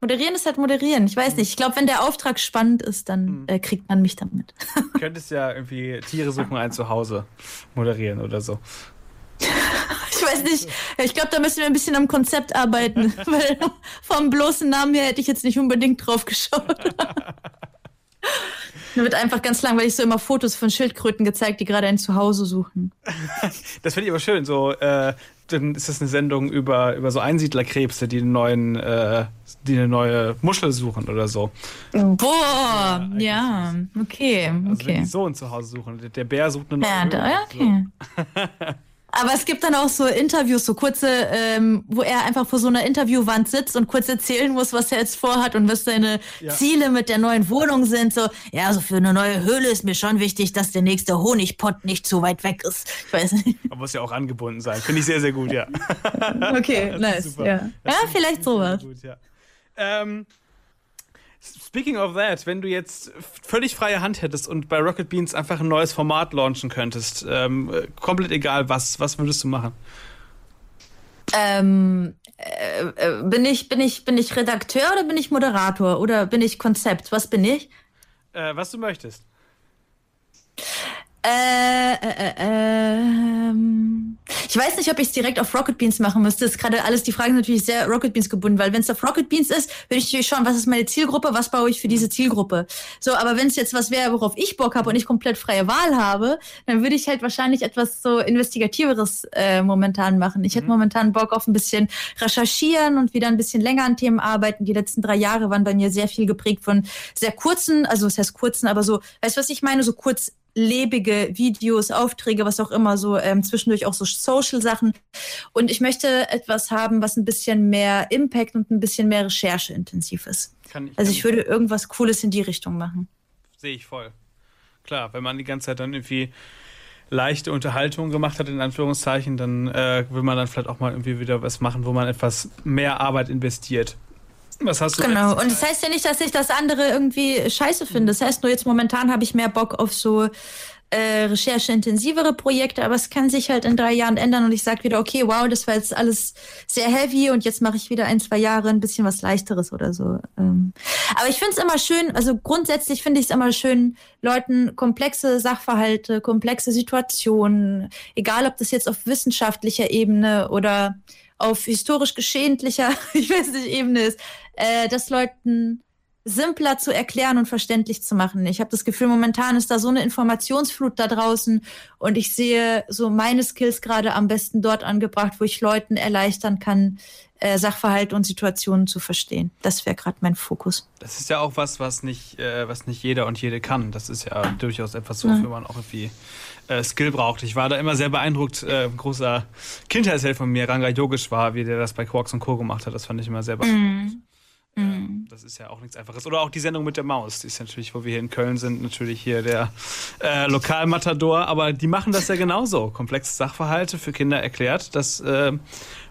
moderieren ist halt moderieren. Ich weiß nicht. Ich glaube, wenn der Auftrag spannend ist, dann äh, kriegt man mich damit. könntest ja irgendwie Tiere suchen ein Zuhause moderieren oder so. Ich weiß nicht. Ich glaube, da müssen wir ein bisschen am Konzept arbeiten. Weil vom bloßen Namen her hätte ich jetzt nicht unbedingt drauf geschaut. Mir wird einfach ganz langweilig so immer Fotos von Schildkröten gezeigt, die gerade ein Zuhause suchen. Das finde ich aber schön. So, äh, dann ist das eine Sendung über, über so Einsiedlerkrebse, die einen neuen, äh, die eine neue Muschel suchen oder so. Boah, ja, okay, Also wenn okay. die so ein Zuhause suchen. Der- Bär sucht eine neue Ja, da, Höhle. Aber es gibt dann auch so Interviews, so kurze, ähm, wo er einfach vor so einer Interviewwand sitzt und kurz erzählen muss, was er jetzt vorhat und was seine Ja. Ziele mit der neuen Wohnung sind. So, ja, also für eine neue Höhle ist mir schon wichtig, dass der nächste Honigpott nicht zu weit weg ist. Ich weiß nicht. Man muss ja auch angebunden sein. Finde ich sehr, sehr gut, ja. Okay, nice. Ja, ja vielleicht sowas. Gut, ja. Ähm, speaking of that, wenn du jetzt völlig freie Hand hättest und bei Rocket Beans einfach ein neues Format launchen könntest, ähm, äh, komplett egal was, was würdest du machen? Ähm, äh, äh, bin ich, bin ich, bin ich Redakteur oder bin ich Moderator oder bin ich Konzept? Was bin ich? Äh, was du möchtest. Äh, äh, äh, ähm, ich weiß nicht, ob ich es direkt auf Rocket Beans machen müsste. Das ist gerade alles, die Fragen sind natürlich sehr Rocket Beans gebunden, weil wenn es auf Rocket Beans ist, würde ich natürlich schauen, was ist meine Zielgruppe, was baue ich für diese Zielgruppe. So, aber wenn es jetzt was wäre, worauf ich Bock habe und ich komplett freie Wahl habe, dann würde ich halt wahrscheinlich etwas so Investigativeres äh, momentan machen. Ich hätte momentan Bock auf ein bisschen recherchieren und wieder ein bisschen länger an Themen arbeiten. Die letzten drei Jahre waren bei mir sehr viel geprägt von sehr kurzen, also was heißt kurzen, aber so, weißt du, was ich meine? So kurz lebige Videos, Aufträge, was auch immer, so ähm, zwischendurch auch so Social-Sachen. Und ich möchte etwas haben, was ein bisschen mehr Impact und ein bisschen mehr Recherche intensiv ist. Kann ich, Also ich würde irgendwas Cooles in die Richtung machen. Sehe ich voll. Klar, wenn man die ganze Zeit dann irgendwie leichte Unterhaltung gemacht hat, in Anführungszeichen, dann äh, will man dann vielleicht auch mal irgendwie wieder was machen, wo man etwas mehr Arbeit investiert. Was hast du Genau. Und das heißt ja nicht, dass ich das andere irgendwie scheiße finde. Das heißt nur jetzt momentan habe ich mehr Bock auf so äh, rechercheintensivere Projekte, aber es kann sich halt in drei Jahren ändern und ich sage wieder, okay, wow, das war jetzt alles sehr heavy und jetzt mache ich wieder ein, zwei Jahre ein bisschen was leichteres oder so. Ähm, aber ich finde es immer schön, also grundsätzlich finde ich es immer schön, Leuten komplexe Sachverhalte, komplexe Situationen, egal ob das jetzt auf wissenschaftlicher Ebene oder auf historisch geschehentlicher, ich weiß nicht, Ebene ist, äh, dass Leuten simpler zu erklären und verständlich zu machen. Ich habe das Gefühl, momentan ist da so eine Informationsflut da draußen und ich sehe so meine Skills gerade am besten dort angebracht, wo ich Leuten erleichtern kann, äh, Sachverhalte und Situationen zu verstehen. Das wäre gerade mein Fokus. Das ist ja auch was, was nicht, äh, was nicht jeder und jede kann. Das ist ja durchaus etwas, wofür man auch irgendwie äh, Skill braucht. Ich war da immer sehr beeindruckt. Äh, großer Kindheitsheld von mir, Ranga Yogesh war, wie der das bei Quarks und Co. gemacht hat. Das fand ich immer sehr beeindruckend. Mm. Ähm, das ist ja auch nichts Einfaches. Oder auch die Sendung mit der Maus. Die ist natürlich, wo wir hier in Köln sind, natürlich hier der äh, Lokalmatador. Aber die machen das ja genauso. Komplexe Sachverhalte für Kinder erklärt. Das äh,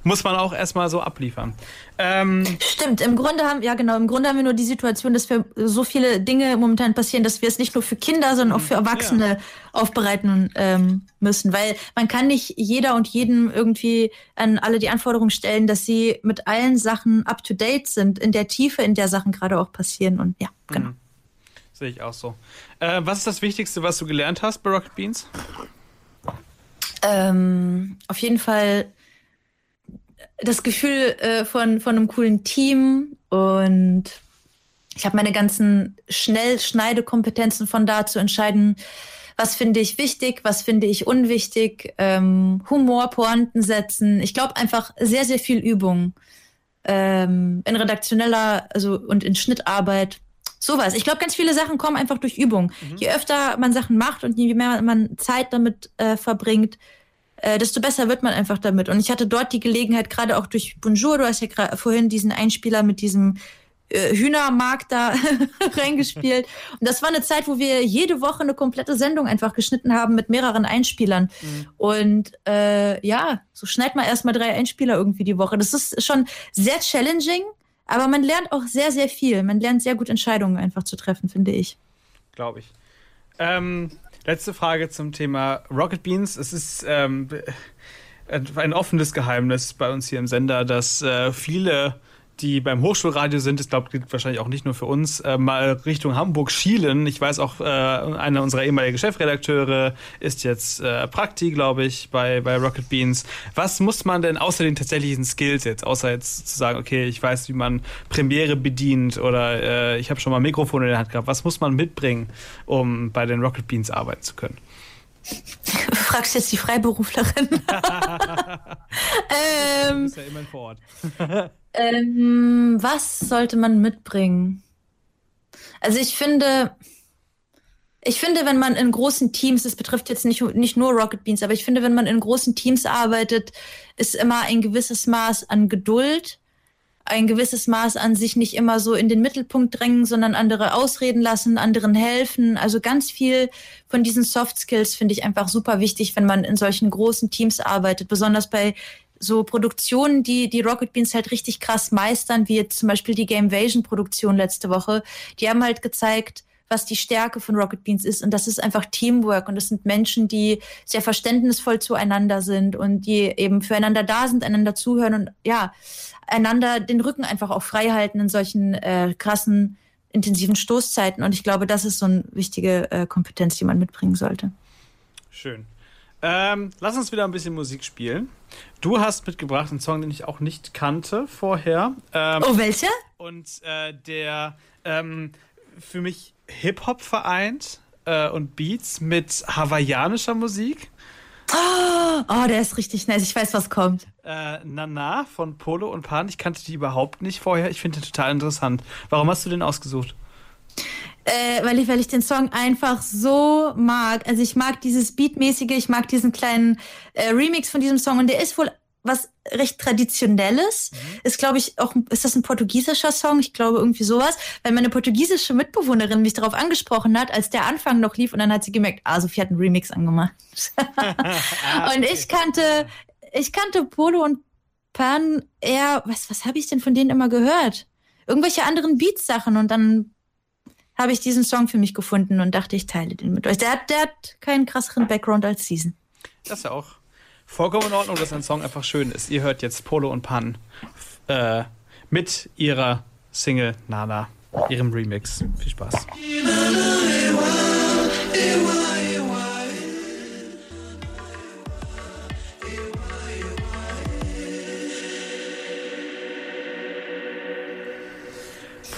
muss man auch erstmal so abliefern. Ähm, Stimmt, im Grunde haben, ja genau, im Grunde haben wir nur die Situation, dass wir so viele Dinge momentan passieren, dass wir es nicht nur für Kinder, sondern auch für Erwachsene ja. aufbereiten ähm, müssen. Weil man kann nicht jeder und jedem irgendwie an alle die Anforderungen stellen, dass sie mit allen Sachen up to date sind, in der Tiefe, in der Sachen gerade auch passieren. Und ja, genau. Mhm. Sehe ich auch so. Äh, was ist das Wichtigste, was du gelernt hast bei Rocket Beans? Ähm, auf jeden Fall das Gefühl äh, von, von einem coolen Team und ich habe meine ganzen Schnellschneidekompetenzen von da zu entscheiden, was finde ich wichtig, was finde ich unwichtig, ähm, Humor, Pointen setzen. Ich glaube einfach sehr, sehr viel Übung ähm, in redaktioneller also und in Schnittarbeit. Sowas. Ich glaube, ganz viele Sachen kommen einfach durch Übung. Mhm. Je öfter man Sachen macht und je mehr man Zeit damit äh, verbringt, äh, desto besser wird man einfach damit. Und ich hatte dort die Gelegenheit, gerade auch durch Bonjour, du hast ja gerade vorhin diesen Einspieler mit diesem äh, Hühnermarkt da reingespielt. Und das war eine Zeit, wo wir jede Woche eine komplette Sendung einfach geschnitten haben mit mehreren Einspielern. Mhm. Und äh, ja, so schneid mal erstmal drei Einspieler irgendwie die Woche. Das ist schon sehr challenging, aber man lernt auch sehr, sehr viel. Man lernt sehr gut Entscheidungen einfach zu treffen, finde ich. Glaube ich. Ähm, Letzte Frage zum Thema Rocket Beans. Es ist ähm, ein offenes Geheimnis bei uns hier im Sender, dass äh, viele die beim Hochschulradio sind, das glaube gilt wahrscheinlich auch nicht nur für uns, äh, mal Richtung Hamburg schielen. Ich weiß auch, äh, einer unserer ehemaligen Chefredakteure ist jetzt äh, Prakti, glaube ich, bei, bei Rocket Beans. Was muss man denn außer den tatsächlichen Skills jetzt, außer jetzt zu sagen, okay, ich weiß, wie man Premiere bedient oder äh, ich habe schon mal ein Mikrofon in der Hand gehabt, was muss man mitbringen, um bei den Rocket Beans arbeiten zu können? Du fragst jetzt die Freiberuflerin. ähm, du bist ja immerhin vor Ort. ähm, was sollte man mitbringen? Also ich finde, ich finde, wenn man in großen Teams, das betrifft jetzt nicht, nicht nur Rocket Beans, aber ich finde, wenn man in großen Teams arbeitet, ist immer ein gewisses Maß an Geduld ein gewisses Maß an sich nicht immer so in den Mittelpunkt drängen, sondern andere ausreden lassen, anderen helfen. Also ganz viel von diesen Soft Skills finde ich einfach super wichtig, wenn man in solchen großen Teams arbeitet, besonders bei so Produktionen, die die Rocket Beans halt richtig krass meistern, wie jetzt zum Beispiel die Gamevasion Produktion letzte Woche. Die haben halt gezeigt, was die Stärke von Rocket Beans ist. Und das ist einfach Teamwork. Und das sind Menschen, die sehr verständnisvoll zueinander sind und die eben füreinander da sind, einander zuhören und ja, einander den Rücken einfach auch frei halten in solchen äh, krassen, intensiven Stoßzeiten. Und ich glaube, das ist so eine wichtige äh, Kompetenz, die man mitbringen sollte. Schön. Ähm, lass uns wieder ein bisschen Musik spielen. Du hast mitgebracht einen Song, den ich auch nicht kannte vorher. Ähm, oh, welcher? Und äh, der ähm, für mich Hip-Hop vereint äh, und Beats mit hawaiianischer Musik. Oh, oh, der ist richtig nice. Ich weiß, was kommt. Äh, Nana von Polo und Pan. Ich kannte die überhaupt nicht vorher. Ich finde den total interessant. Warum hast du den ausgesucht? Äh, weil, ich, weil ich den Song einfach so mag. Also ich mag dieses Beatmäßige, ich mag diesen kleinen äh, Remix von diesem Song und der ist wohl was recht traditionelles. Mhm. Ist, glaube ich, auch, ist das ein portugiesischer Song? Ich glaube irgendwie sowas, weil meine portugiesische Mitbewohnerin mich darauf angesprochen hat, als der Anfang noch lief und dann hat sie gemerkt, ah, Sophie hat einen Remix angemacht. ah, und ich kannte, ich kannte Polo und Pan eher, was, was habe ich denn von denen immer gehört? Irgendwelche anderen Beats-Sachen und dann habe ich diesen Song für mich gefunden und dachte, ich teile den mit euch. Der hat, der hat keinen krasseren Background als Season. Das ist ja auch vollkommen in Ordnung, dass ein Song einfach schön ist. Ihr hört jetzt Polo und Pan äh, mit ihrer Single Nana, ihrem Remix. Viel Spaß.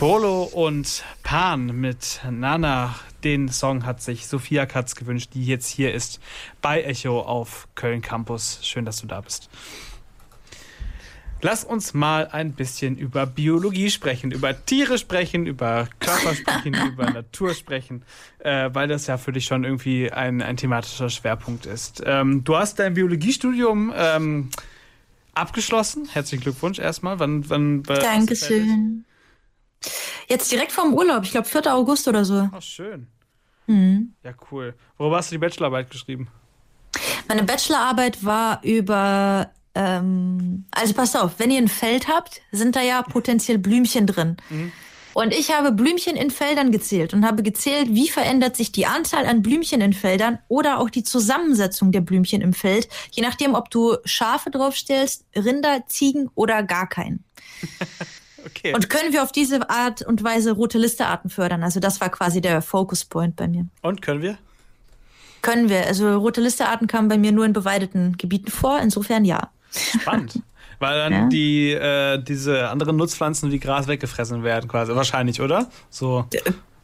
Polo und Pan mit Nana. Den Song hat sich Sophia Katz gewünscht, die jetzt hier ist bei Echo auf Köln Campus. Schön, dass du da bist. Lass uns mal ein bisschen über Biologie sprechen, über Tiere sprechen, über Körper sprechen, über Natur sprechen, äh, weil das ja für dich schon irgendwie ein, ein thematischer Schwerpunkt ist. Ähm, du hast dein Biologiestudium ähm, abgeschlossen. Herzlichen Glückwunsch erstmal. Wann, wann, wann Dankeschön. Jetzt direkt vorm Urlaub, ich glaube 4. August oder so. Oh, schön. Mhm. Ja, cool. Worüber hast du die Bachelorarbeit geschrieben? Meine Bachelorarbeit war über, ähm, also passt auf, wenn ihr ein Feld habt, sind da ja potenziell Blümchen drin. Mhm. Und ich habe Blümchen in Feldern gezählt und habe gezählt, wie verändert sich die Anzahl an Blümchen in Feldern oder auch die Zusammensetzung der Blümchen im Feld, je nachdem, ob du Schafe draufstellst, Rinder, Ziegen oder gar keinen. Okay. Und können wir auf diese Art und Weise rote Listearten fördern? Also das war quasi der Focus Point bei mir. Und können wir? Können wir. Also rote Listearten kamen bei mir nur in beweideten Gebieten vor. Insofern ja. Spannend. Weil dann Ja. die, äh, diese anderen Nutzpflanzen wie Gras weggefressen werden, quasi. Wahrscheinlich, oder? So.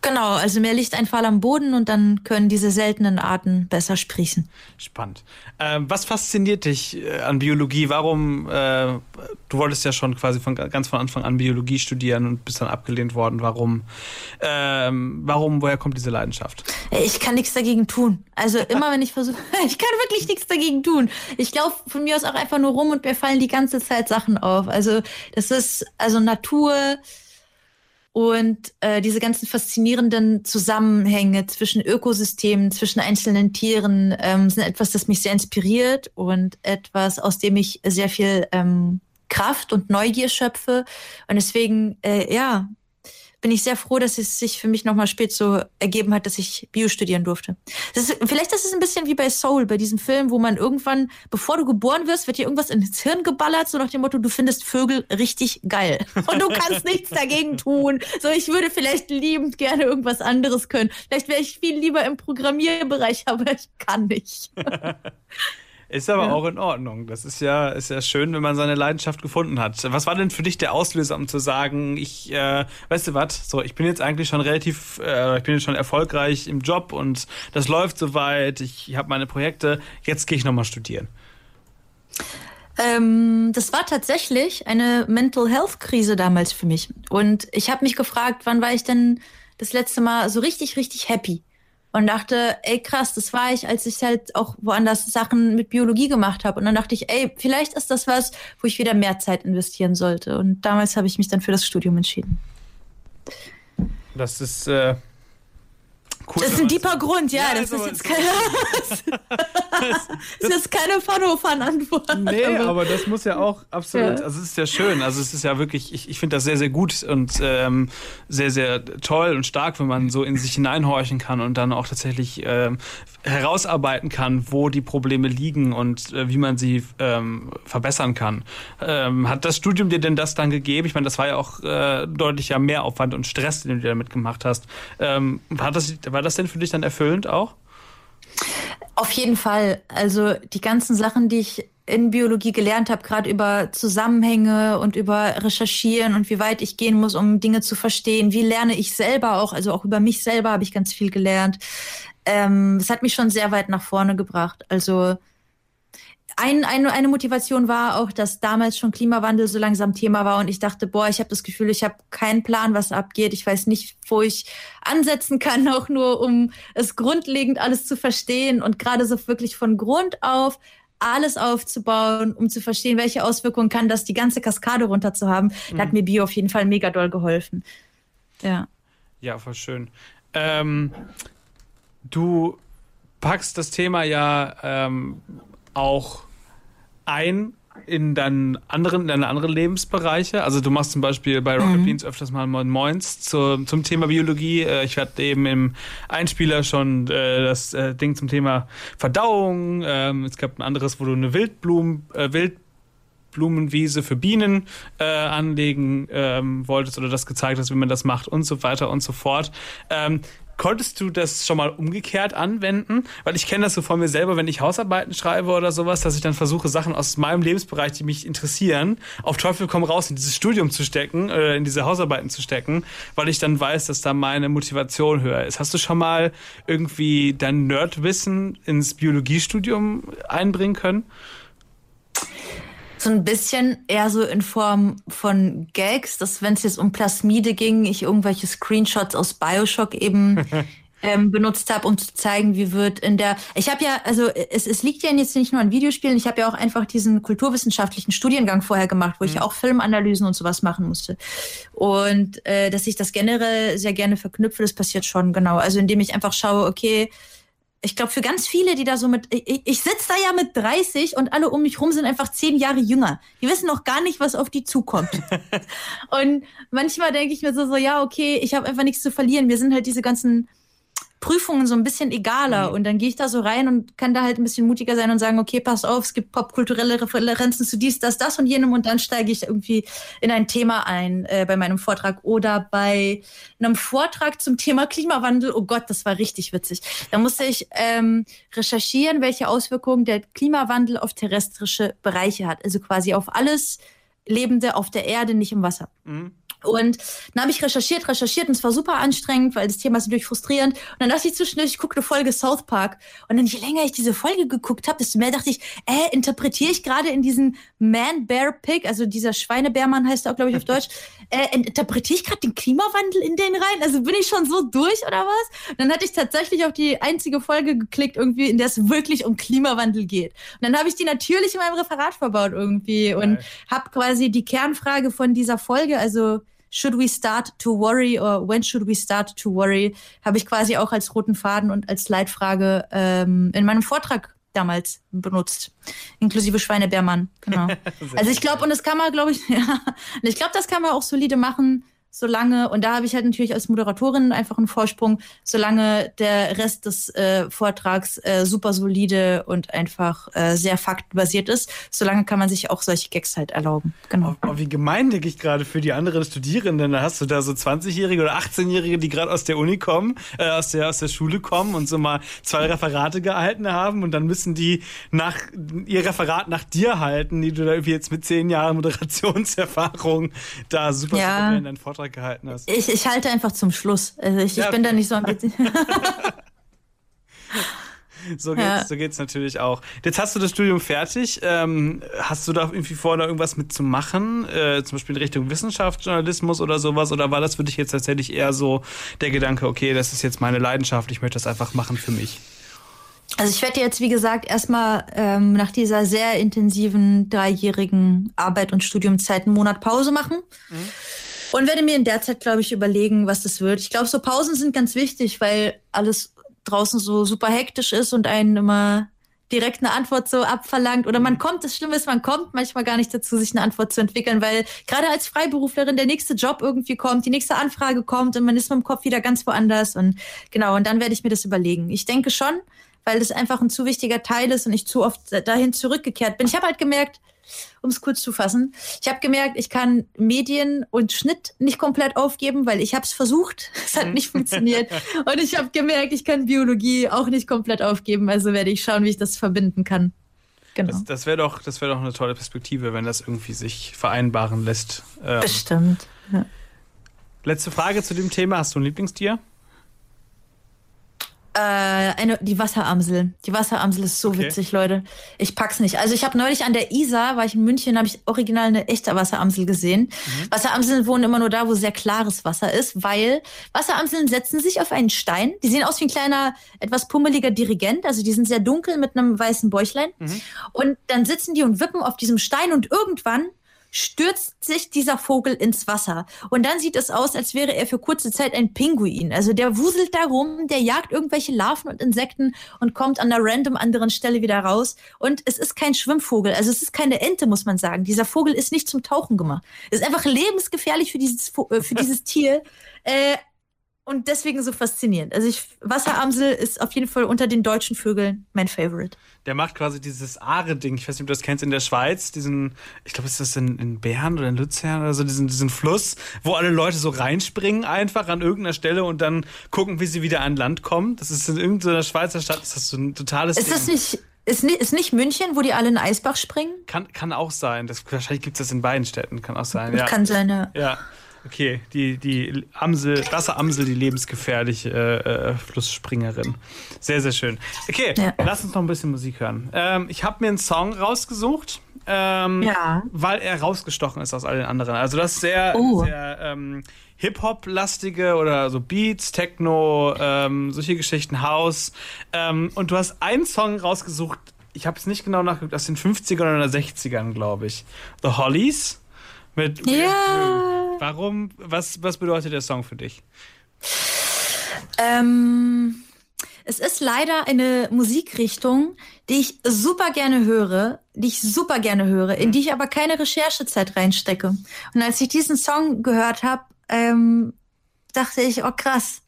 Genau, also mehr Lichteinfall am Boden und dann können diese seltenen Arten besser sprießen. Spannend. Ähm, was fasziniert dich äh, an Biologie? Warum, äh, du wolltest ja schon quasi von ganz von Anfang an Biologie studieren und bist dann abgelehnt worden. Warum, ähm, warum, woher kommt diese Leidenschaft? Ich kann nichts dagegen tun. Also immer wenn ich versuche, ich kann wirklich nichts dagegen tun. Ich laufe von mir aus auch einfach nur rum und mir fallen die ganze Zeit Sachen auf. Also das ist also Natur und äh, diese ganzen faszinierenden Zusammenhänge zwischen Ökosystemen, zwischen einzelnen Tieren ähm, sind etwas, das mich sehr inspiriert und etwas, aus dem ich sehr viel ähm, Kraft und Neugier schöpfe. Und deswegen, äh, ja, bin ich sehr froh, dass es sich für mich nochmal spät so ergeben hat, dass ich Bio studieren durfte. Das ist, vielleicht ist es ein bisschen wie bei Soul, bei diesem Film, wo man irgendwann, bevor du geboren wirst, wird dir irgendwas ins Hirn geballert, so nach dem Motto, du findest Vögel richtig geil. Und du kannst nichts dagegen tun. So, ich würde vielleicht liebend gerne irgendwas anderes können. Vielleicht wäre ich viel lieber im Programmierbereich, aber ich kann nicht. Ist aber auch in Ordnung. Das ist ja, ist ja schön, wenn man seine Leidenschaft gefunden hat. Was war denn für dich der Auslöser, um zu sagen, ich, äh, weißt du was, so, ich bin jetzt eigentlich schon relativ, äh, ich bin jetzt schon erfolgreich im Job und das läuft soweit, ich habe meine Projekte, jetzt gehe ich nochmal studieren. Ähm, das war tatsächlich eine Mental Health Krise damals für mich. Und ich habe mich gefragt, wann war ich denn das letzte Mal so richtig, richtig happy? Und dachte, ey krass, das war ich, als ich halt auch woanders Sachen mit Biologie gemacht habe. Und dann dachte ich, ey, vielleicht ist das was, wo ich wieder mehr Zeit investieren sollte. Und damals habe ich mich dann für das Studium entschieden. Das ist, äh, cool. Das ist ein deeper Grund, ja. Ja, das ist aber- jetzt keine, das ist keine Fun-Antwort. Nee, aber das muss ja auch absolut, Ja. also es ist ja schön, also es ist ja wirklich, ich, ich finde das sehr, sehr gut und ähm, sehr, sehr toll und stark, wenn man so in sich hineinhorchen kann und dann auch tatsächlich ähm, herausarbeiten kann, wo die Probleme liegen und äh, wie man sie ähm, verbessern kann. Ähm, hat das Studium dir denn das dann gegeben? Ich meine, das war ja auch äh, deutlicher Mehraufwand und Stress, den du damit gemacht hast. Ähm, war, das, war das denn für dich dann erfüllend auch? Auf jeden Fall. Also die ganzen Sachen, die ich in Biologie gelernt habe, gerade über Zusammenhänge und über Recherchieren und wie weit ich gehen muss, um Dinge zu verstehen. Wie lerne ich selber auch? Also auch über mich selber habe ich ganz viel gelernt. Ähm, das hat mich schon sehr weit nach vorne gebracht. Also ein, eine, eine Motivation war auch, dass damals schon Klimawandel so langsam Thema war und ich dachte, boah, ich habe das Gefühl, ich habe keinen Plan, was abgeht. Ich weiß nicht, wo ich ansetzen kann, auch nur um es grundlegend alles zu verstehen und gerade so wirklich von Grund auf alles aufzubauen, um zu verstehen, welche Auswirkungen kann das, die ganze Kaskade runter zu haben. Da hat mir Bio auf jeden Fall mega doll geholfen. Ja. Ja, voll schön. Ähm, du packst das Thema ja ähm, auch ein in deinen anderen, in deine anderen Lebensbereiche? Also du machst zum Beispiel bei Rocket Beans öfters mal Moin Moins zu, zum Thema Biologie. Äh, Ich hatte eben im Einspieler schon äh, das äh, Ding zum Thema Verdauung. Ähm, es gab ein anderes, wo du eine Wildblumen, äh, Wildblumenwiese für Bienen äh, anlegen ähm, wolltest oder das gezeigt hast, wie man das macht und so weiter und so fort. Ähm, Konntest du das schon mal umgekehrt anwenden? Weil ich kenne das so von mir selber, wenn ich Hausarbeiten schreibe oder sowas, dass ich dann versuche, Sachen aus meinem Lebensbereich, die mich interessieren, auf Teufel komm raus in dieses Studium zu stecken, äh, in diese Hausarbeiten zu stecken, weil ich dann weiß, dass da meine Motivation höher ist. Hast du schon mal irgendwie dein Nerdwissen ins Biologiestudium einbringen können? So ein bisschen eher so in Form von Gags, dass wenn es jetzt um Plasmide ging, ich irgendwelche Screenshots aus Bioshock eben ähm, benutzt habe, um zu zeigen, wie wird in der. Ich habe ja, also es, es liegt ja jetzt nicht nur an Videospielen, ich habe ja auch einfach diesen kulturwissenschaftlichen Studiengang vorher gemacht, wo ich auch Filmanalysen und sowas machen musste. Und äh, dass ich das generell sehr gerne verknüpfe, das passiert schon genau. Also indem ich einfach schaue, okay, ich glaube, für ganz viele, die da so mit, ich, ich sitze da ja mit 30 und alle um mich rum sind einfach zehn Jahre jünger. Die wissen noch gar nicht, was auf die zukommt. und manchmal denke ich mir so, so, ja, okay, ich habe einfach nichts zu verlieren. Mir sind halt diese ganzen Prüfungen so ein bisschen egaler. Und dann gehe ich da so rein und kann da halt ein bisschen mutiger sein und sagen, okay, pass auf, es gibt popkulturelle Referenzen zu dies, das, das und jenem und dann steige ich irgendwie in ein Thema ein äh, bei meinem Vortrag oder bei einem Vortrag zum Thema Klimawandel. Oh Gott, das war richtig witzig. Da musste ich ähm, recherchieren, welche Auswirkungen der Klimawandel auf terrestrische Bereiche hat. Also quasi auf alles Lebende auf der Erde, nicht im Wasser. Und dann habe ich recherchiert, recherchiert und es war super anstrengend, weil das Thema ist natürlich frustrierend. Und dann dachte ich zwischendurch, ich gucke eine Folge South Park. Und dann je länger ich diese Folge geguckt habe, desto mehr dachte ich, äh, interpretiere ich gerade in diesen Man-Bear-Pig, also dieser Schweinebärmann heißt er auch, glaube ich, auf Deutsch, äh, interpretiere ich gerade den Klimawandel in den rein? Also bin ich schon so durch oder was? Und dann hatte ich tatsächlich auf die einzige Folge geklickt, irgendwie, in der es wirklich um Klimawandel geht. Und dann habe ich die natürlich in meinem Referat verbaut irgendwie und habe quasi die Kernfrage von dieser Folge, also Should we start to worry or when should we start to worry, habe ich quasi auch als roten Faden und als Leitfrage ähm, in meinem Vortrag damals benutzt, inklusive Schweinebärmann. Genau. also ich glaube, und das kann man, glaube ich, ja, und ich glaube, das kann man auch solide machen, solange, und da habe ich halt natürlich als Moderatorin einfach einen Vorsprung, solange der Rest des äh, Vortrags äh, super solide und einfach äh, sehr faktenbasiert ist, solange kann man sich auch solche Gags halt erlauben. Genau. Oh, wie gemein denke ich gerade für die anderen Studierenden. Da hast du da so 20-Jährige oder 18-Jährige, die gerade aus der Uni kommen, äh, aus, der, aus der Schule kommen und so mal zwei Referate gehalten haben und dann müssen die nach ihr Referat nach dir halten, die du da irgendwie jetzt mit zehn Jahren Moderationserfahrung da super Ja. souverän deinen Vortrag gehalten hast. Ich, ich halte einfach zum Schluss. Also ich, Ja, ich bin da nicht so ambitioniert. So geht's, Ja. so geht's natürlich auch. Jetzt hast du das Studium fertig. Ähm, hast du da irgendwie vor, da irgendwas mitzumachen? Äh, zum Beispiel in Richtung Wissenschaft, Journalismus oder sowas? Oder war das für dich jetzt tatsächlich eher so der Gedanke, okay, das ist jetzt meine Leidenschaft, ich möchte das einfach machen für mich? Also ich werde jetzt, wie gesagt, erstmal ähm, nach dieser sehr intensiven dreijährigen Arbeit und Studiumzeit einen Monat Pause machen. Und werde mir in der Zeit, glaube ich, überlegen, was das wird. Ich glaube, so Pausen sind ganz wichtig, weil alles draußen so super hektisch ist und einen immer direkt eine Antwort so abverlangt. Oder man kommt, das Schlimme ist, man kommt manchmal gar nicht dazu, sich eine Antwort zu entwickeln, weil gerade als Freiberuflerin der nächste Job irgendwie kommt, die nächste Anfrage kommt und man ist mit dem Kopf wieder ganz woanders. Und genau, und dann werde ich mir das überlegen. Ich denke schon, weil das einfach ein zu wichtiger Teil ist und ich zu oft dahin zurückgekehrt bin. Ich habe halt gemerkt, um es kurz zu fassen, ich habe gemerkt, ich kann Medien und Schnitt nicht komplett aufgeben, weil ich habe es versucht, es hat nicht funktioniert. Und ich habe gemerkt, ich kann Biologie auch nicht komplett aufgeben, also werde ich schauen, wie ich das verbinden kann. Genau. Das, das wäre doch, das wär doch eine tolle Perspektive, wenn das irgendwie sich vereinbaren lässt. Ähm, Bestimmt. Ja. letzte Frage zu dem Thema. Hast du ein Lieblingstier? Äh, eine, die Wasseramsel. Die Wasseramsel ist so Okay. witzig, Leute. Ich pack's nicht. Also ich habe neulich an der Isar, war ich in München, habe ich original eine echte Wasseramsel gesehen. Wasseramseln wohnen immer nur da, wo sehr klares Wasser ist, weil Wasseramseln setzen sich auf einen Stein. Die sehen aus wie ein kleiner, etwas pummeliger Dirigent. Also die sind sehr dunkel mit einem weißen Bäuchlein. Und dann sitzen die und wippen auf diesem Stein und irgendwann stürzt sich dieser Vogel ins Wasser. Und dann sieht es aus, als wäre er für kurze Zeit ein Pinguin. Also der wuselt da rum, der jagt irgendwelche Larven und Insekten und kommt an einer random anderen Stelle wieder raus. Und es ist kein Schwimmvogel, also es ist keine Ente, muss man sagen. Dieser Vogel ist nicht zum Tauchen gemacht. Es ist einfach lebensgefährlich für dieses, äh, für dieses Tier. Äh, und deswegen so faszinierend. Also ich, Wasseramsel ist auf jeden Fall unter den deutschen Vögeln mein Favorite. Der macht quasi dieses Aare-Ding. Ich weiß nicht, ob du das kennst in der Schweiz. Diesen, ich glaube, ist das in, in Bern oder in Luzern oder so, diesen, diesen Fluss, wo alle Leute so reinspringen einfach an irgendeiner Stelle und dann gucken, wie sie wieder an Land kommen. Das ist in irgendeiner Schweizer Stadt, ist das so ein totales Ist das Ding. nicht, ist, ni- ist nicht München, wo die alle in den Eisbach springen? Kann, kann auch sein. Das, wahrscheinlich gibt es das in beiden Städten. Kann auch sein. Ja. Kann sein, ja. Ja, okay. Die, die Amsel, Wasseramsel, die lebensgefährliche äh, äh, Flussspringerin. Sehr, sehr schön. Okay, Ja. lass uns noch ein bisschen Musik hören. Ähm, ich habe mir einen Song rausgesucht, ähm, Ja. weil er rausgestochen ist aus all den anderen. Also das ist sehr, Oh. sehr ähm, Hip-Hop-lastige oder so Beats, Techno, ähm, solche Geschichten, House. Ähm, und du hast einen Song rausgesucht, ich habe es nicht genau nachgeguckt, aus den 50ern oder 60ern, glaube ich. The Hollies mit Ja. Warum? Was, was bedeutet der Song für dich? Ähm, es ist leider eine Musikrichtung, die ich super gerne höre, die ich super gerne höre, in die ich aber keine Recherchezeit reinstecke. Und als ich diesen Song gehört habe, ähm, dachte ich, oh krass,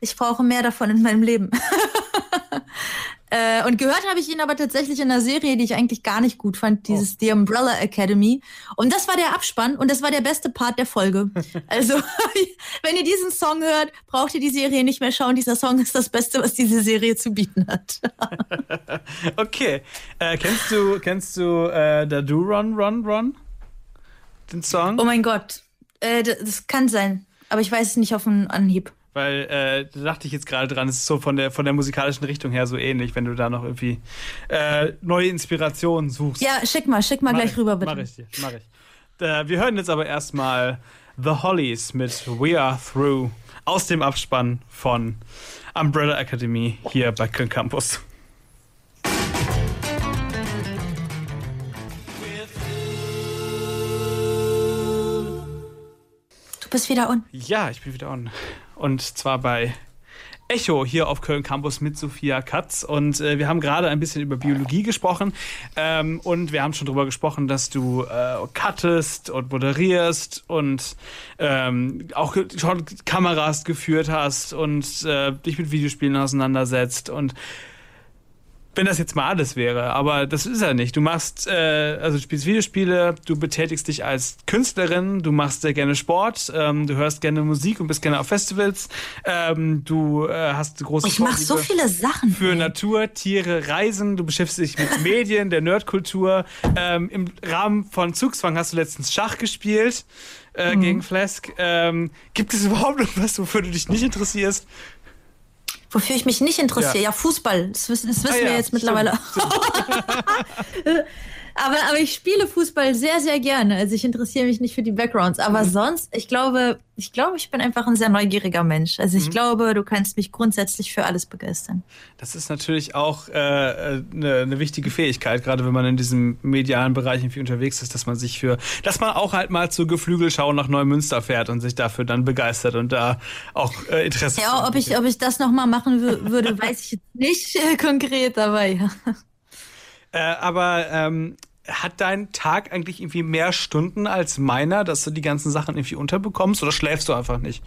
ich brauche mehr davon in meinem Leben. Äh, und gehört habe ich ihn aber tatsächlich in einer Serie, die ich eigentlich gar nicht gut fand, dieses The Umbrella Academy. Und das war der Abspann und das war der beste Part der Folge. Also, wenn ihr diesen Song hört, braucht ihr die Serie nicht mehr schauen. Dieser Song ist das Beste, was diese Serie zu bieten hat. Okay. Äh, kennst du, kennst du äh, der Do Run Run Run? Den Song? Oh mein Gott. Äh, d- das kann sein. Aber ich weiß es nicht auf den Anhieb. Weil äh, da dachte ich jetzt gerade dran, es ist so von der von der musikalischen Richtung her so ähnlich, wenn du da noch irgendwie äh, neue Inspirationen suchst. Ja, schick mal, schick mal Mach gleich ich, rüber, bitte. Mach ich dir, mach ich. Äh, wir hören jetzt aber erstmal The Hollies mit We Are Through aus dem Abspann von Umbrella Academy hier bei Köln Campus. Du bist wieder on. Ja, ich bin wieder on. Und zwar bei Echo hier auf Köln Campus mit Sophia Katz. Und äh, wir haben gerade ein bisschen über Biologie gesprochen. Ähm, und wir haben schon darüber gesprochen, dass du äh, cuttest und moderierst und ähm, auch schon Kameras geführt hast und äh, dich mit Videospielen auseinandersetzt. Und wenn das jetzt mal alles wäre, aber das ist ja nicht. Du machst, äh, also du spielst Videospiele, du betätigst dich als Künstlerin, du machst sehr gerne Sport, ähm, du hörst gerne Musik und bist gerne auf Festivals, ähm, du äh, hast große Ich mache so viele Sachen. für Natur, Tiere, Reisen, du beschäftigst dich mit Medien, der Nerdkultur. Ähm, Im Rahmen von Zugzwang hast du letztens Schach gespielt äh, Mhm. gegen Flask. Ähm, gibt es überhaupt noch was, wofür du dich nicht interessierst? Wofür ich mich nicht interessiere, Ja. ja, Fußball. Das wissen, das wissen Ah ja, wir jetzt stimmt, mittlerweile. aber, aber ich spiele Fußball sehr, sehr gerne. Also ich interessiere mich nicht für die Backgrounds. Aber Mhm. sonst, ich glaube, ich glaube, ich bin einfach ein sehr neugieriger Mensch. Also ich Mhm. glaube, du kannst mich grundsätzlich für alles begeistern. Das ist natürlich auch äh, äh, eine, eine wichtige Fähigkeit, gerade wenn man in diesem medialen Bereich irgendwie unterwegs ist, dass man sich für, dass man auch halt mal zur Geflügelschau nach Neumünster fährt und sich dafür dann begeistert und da auch äh, Interesse Ja, ob ich, ob ich das nochmal machen wür- würde, weiß ich jetzt nicht äh, konkret, aber ja. Äh, aber ähm, hat dein Tag eigentlich irgendwie mehr Stunden als meiner, dass du die ganzen Sachen irgendwie unterbekommst oder schläfst du einfach nicht?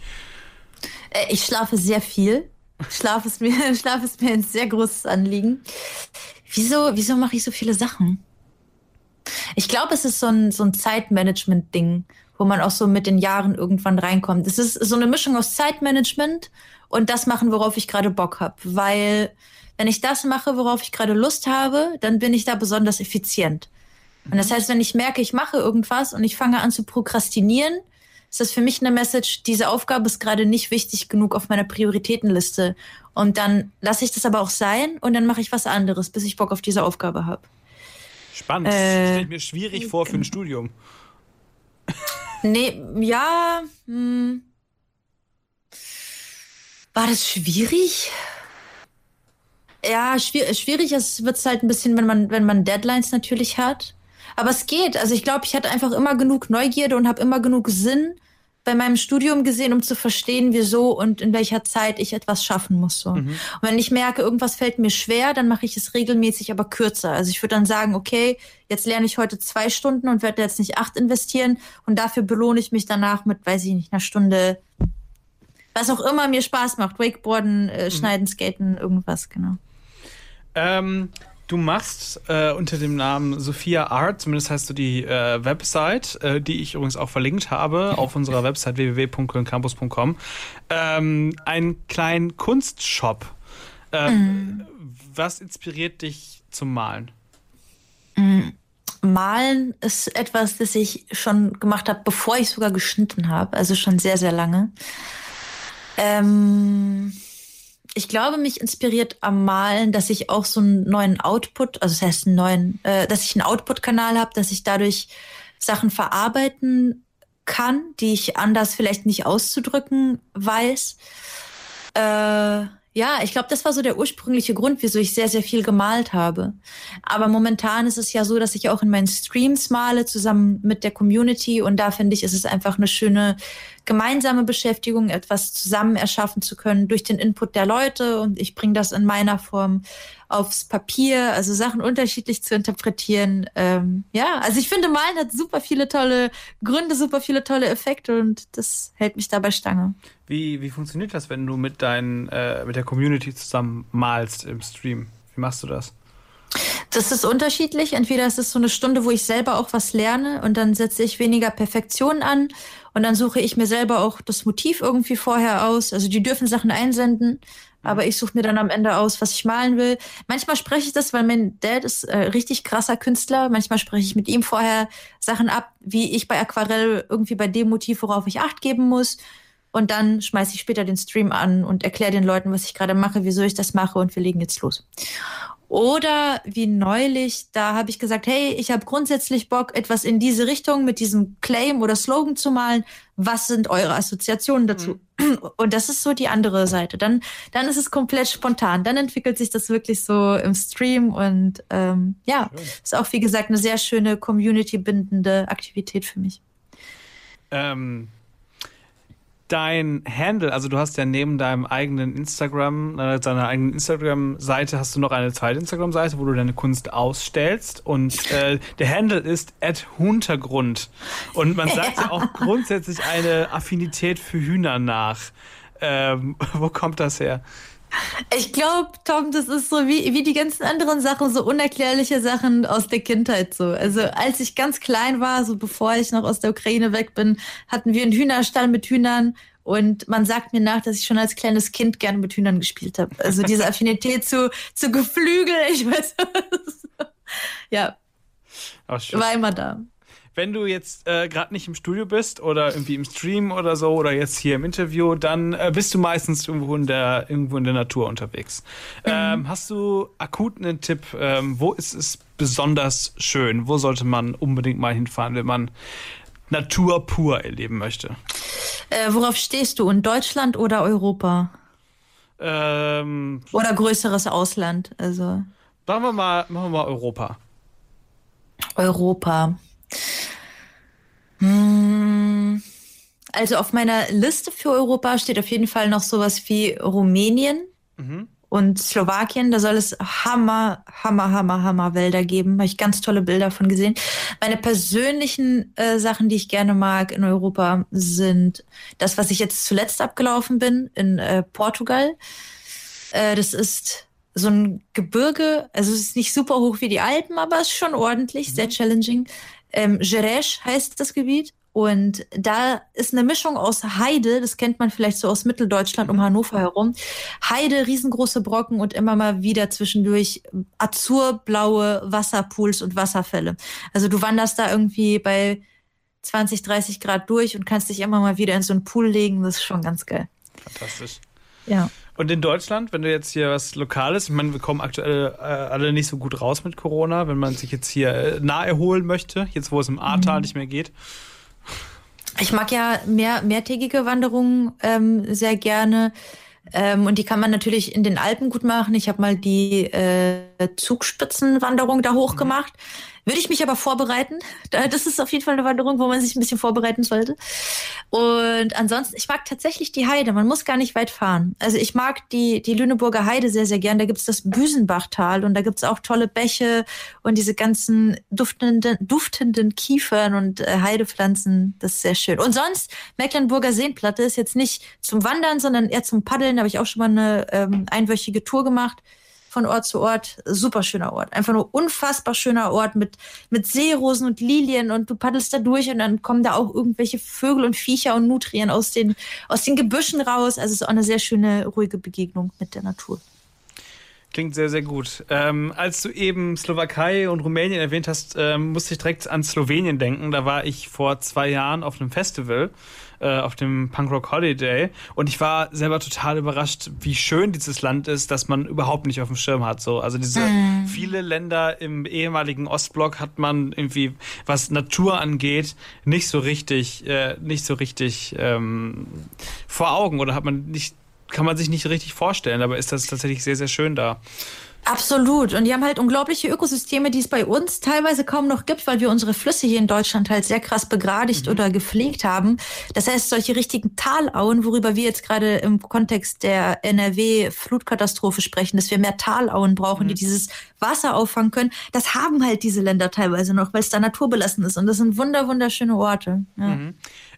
Äh, Ich schlafe sehr viel. Schlaf ist mir, Schlaf ist mir ein sehr großes Anliegen. Wieso, wieso mache ich so viele Sachen? Ich glaube, es ist so ein, so ein Zeitmanagement-Ding, wo man auch so mit den Jahren irgendwann reinkommt. Es ist so eine Mischung aus Zeitmanagement und das machen, worauf ich gerade Bock habe. Weil wenn ich das mache, worauf ich gerade Lust habe, dann bin ich da besonders effizient. Und das heißt, wenn ich merke, ich mache irgendwas und ich fange an zu prokrastinieren, ist das für mich eine Message, diese Aufgabe ist gerade nicht wichtig genug auf meiner Prioritätenliste. Und dann lasse ich das aber auch sein und dann mache ich was anderes, bis ich Bock auf diese Aufgabe habe. Spannend. Das Äh, stelle ich mir schwierig vor für ein Studium. Nee, ja. Hm. War das schwierig? Ja, schwierig, schwierig wird es halt ein bisschen, wenn man, wenn man Deadlines natürlich hat. Aber es geht. Also ich glaube, ich hatte einfach immer genug Neugierde und habe immer genug Sinn bei meinem Studium gesehen, um zu verstehen, wieso und in welcher Zeit ich etwas schaffen muss. So. Mhm. Und wenn ich merke, irgendwas fällt mir schwer, dann mache ich es regelmäßig, aber kürzer. Also ich würde dann sagen, okay, jetzt lerne ich heute zwei Stunden und werde jetzt nicht acht investieren und dafür belohne ich mich danach mit, weiß ich nicht, einer Stunde, was auch immer mir Spaß macht. Wakeboarden, äh, mhm. Schneiden, Skaten, irgendwas, genau. Ähm, Du machst äh, unter dem Namen Sophia Art, zumindest heißt du die äh, Website, äh, die ich übrigens auch verlinkt habe auf unserer Website www.kölncampus.com, ähm, einen kleinen Kunstshop. Ähm, mm. Was inspiriert dich zum Malen? Mm. Malen ist etwas, das ich schon gemacht habe, bevor ich sogar geschnitten habe, also schon sehr, sehr lange. Ähm ich glaube, mich inspiriert am Malen, dass ich auch so einen neuen Output, also das heißt einen neuen, äh, dass ich einen Output-Kanal habe, dass ich dadurch Sachen verarbeiten kann, die ich anders vielleicht nicht auszudrücken weiß. Äh, ja, ich glaube, das war so der ursprüngliche Grund, wieso ich sehr, sehr viel gemalt habe. Aber momentan ist es ja so, dass ich auch in meinen Streams male, zusammen mit der Community. Und da finde ich, ist es einfach eine schöne gemeinsame Beschäftigung, etwas zusammen erschaffen zu können durch den Input der Leute. Und ich bringe das in meiner Form aufs Papier, also Sachen unterschiedlich zu interpretieren. Ähm, ja, also ich finde, Malen hat super viele tolle Gründe, super viele tolle Effekte und das hält mich dabei Stange. Wie, wie funktioniert das, wenn du mit, dein, äh, mit der Community zusammen malst im Stream? Wie machst du das? Das ist unterschiedlich. Entweder ist es so eine Stunde, wo ich selber auch was lerne und dann setze ich weniger Perfektion an und dann suche ich mir selber auch das Motiv irgendwie vorher aus. Also die dürfen Sachen einsenden, aber ich suche mir dann am Ende aus, was ich malen will. Manchmal spreche ich das, weil mein Dad ist äh, richtig krasser Künstler. Manchmal spreche ich mit ihm vorher Sachen ab, wie ich bei Aquarell irgendwie bei dem Motiv, worauf ich Acht geben muss. Und dann schmeiße ich später den Stream an und erkläre den Leuten, was ich gerade mache, wieso ich das mache und wir legen jetzt los. Oder wie neulich, da habe ich gesagt, hey, ich habe grundsätzlich Bock, etwas in diese Richtung mit diesem Claim oder Slogan zu malen. Was sind eure Assoziationen dazu? Mhm. Und das ist so die andere Seite. Dann, dann ist es komplett spontan. Dann entwickelt sich das wirklich so im Stream und ähm, ja, Schön. ist auch wie gesagt eine sehr schöne Community-bindende Aktivität für mich. Ähm, dein Handle, also du hast ja neben deinem eigenen Instagram, äh, deiner eigenen Instagram-Seite, hast du noch eine zweite Instagram-Seite, wo du deine Kunst ausstellst. Und äh, der Handle ist at Huntergrund. Und man sagt ja auch grundsätzlich eine Affinität für Hühner nach. Ähm, wo kommt das her? Ich glaube, Tom, das ist so wie, wie die ganzen anderen Sachen, so unerklärliche Sachen aus der Kindheit so. Also als ich ganz klein war, so bevor ich noch aus der Ukraine weg bin, hatten wir einen Hühnerstall mit Hühnern und man sagt mir nach, dass ich schon als kleines Kind gerne mit Hühnern gespielt habe. Also diese Affinität zu, zu Geflügel, ich weiß. ja. War immer da wenn du jetzt äh, gerade nicht im Studio bist oder irgendwie im Stream oder so oder jetzt hier im Interview, dann äh, bist du meistens irgendwo in der, irgendwo in der Natur unterwegs. Mhm. Ähm, hast du akut einen Tipp, ähm, wo ist es besonders schön? Wo sollte man unbedingt mal hinfahren, wenn man Natur pur erleben möchte? Äh, worauf stehst du? In Deutschland oder Europa? Ähm, oder größeres Ausland? Also. Machen wir mal, machen wir mal Europa. Europa. Hm. Also auf meiner Liste für Europa steht auf jeden Fall noch sowas wie Rumänien mhm. und Slowakien. Da soll es Hammer, Hammer, Hammer, Hammer Wälder geben. Habe ich ganz tolle Bilder von gesehen. Meine persönlichen äh, Sachen, die ich gerne mag in Europa, sind das, was ich jetzt zuletzt abgelaufen bin in äh, Portugal. Äh, das ist so ein Gebirge, also es ist nicht super hoch wie die Alpen, aber es ist schon ordentlich, mhm. sehr challenging. Ähm, Jerez heißt das Gebiet. Und da ist eine Mischung aus Heide, das kennt man vielleicht so aus Mitteldeutschland um Hannover herum. Heide, riesengroße Brocken und immer mal wieder zwischendurch azurblaue Wasserpools und Wasserfälle. Also du wanderst da irgendwie bei 20, 30 Grad durch und kannst dich immer mal wieder in so einen Pool legen. Das ist schon ganz geil. Fantastisch. Ja. Und in Deutschland, wenn du jetzt hier was Lokales, ich meine, wir kommen aktuell äh, alle nicht so gut raus mit Corona, wenn man sich jetzt hier äh, nah erholen möchte, jetzt wo es im Ahrtal mhm. nicht mehr geht. Ich mag ja mehr, mehrtägige Wanderungen ähm, sehr gerne. Ähm, und die kann man natürlich in den Alpen gut machen. Ich habe mal die äh, Zugspitzenwanderung da hoch gemacht. Würde ich mich aber vorbereiten. Da- Das ist auf jeden Fall eine Wanderung, wo man sich ein bisschen vorbereiten sollte. Und ansonsten, ich mag tatsächlich die Heide. Man muss gar nicht weit fahren. Also ich mag die, die Lüneburger Heide sehr, sehr gern. Da gibt's das Büsenbachtal und da gibt's auch tolle Bäche und diese ganzen duftenden, duftenden Kiefern und äh, Heidepflanzen. Das ist sehr schön. Und sonst, Mecklenburger Seenplatte ist jetzt nicht zum Wandern, sondern eher zum Paddeln. Da habe ich auch schon mal eine ähm, einwöchige Tour gemacht von Ort zu Ort. Super schöner Ort. Einfach nur unfassbar schöner Ort mit, mit Seerosen und Lilien und du paddelst da durch und dann kommen da auch irgendwelche Vögel und Viecher und Nutrien aus den, aus den Gebüschen raus. Also es ist auch eine sehr schöne, ruhige Begegnung mit der Natur. Klingt sehr, sehr gut. Ähm, als du eben Slowakei und Rumänien erwähnt hast, ähm, musste ich direkt an Slowenien denken. Da war ich vor zwei Jahren auf einem Festival, äh, auf dem Punkrock Holiday. Und ich war selber total überrascht, wie schön dieses Land ist, dass man überhaupt nicht auf dem Schirm hat. So, also diese viele Länder im ehemaligen Ostblock hat man irgendwie, was Natur angeht, nicht so richtig, äh, nicht so richtig ähm, vor Augen oder hat man nicht kann man sich nicht richtig vorstellen, aber ist das tatsächlich sehr, sehr schön da. Absolut. Und die haben halt unglaubliche Ökosysteme, die es bei uns teilweise kaum noch gibt, weil wir unsere Flüsse hier in Deutschland halt sehr krass begradigt oder gepflegt haben. Das heißt, solche richtigen Talauen, worüber wir jetzt gerade im Kontext der NRW-Flutkatastrophe sprechen, dass wir mehr Talauen brauchen, die dieses Wasser auffangen können, das haben halt diese Länder teilweise noch, weil es da naturbelassen ist. Und das sind wunder, wunderschöne Orte. Ja.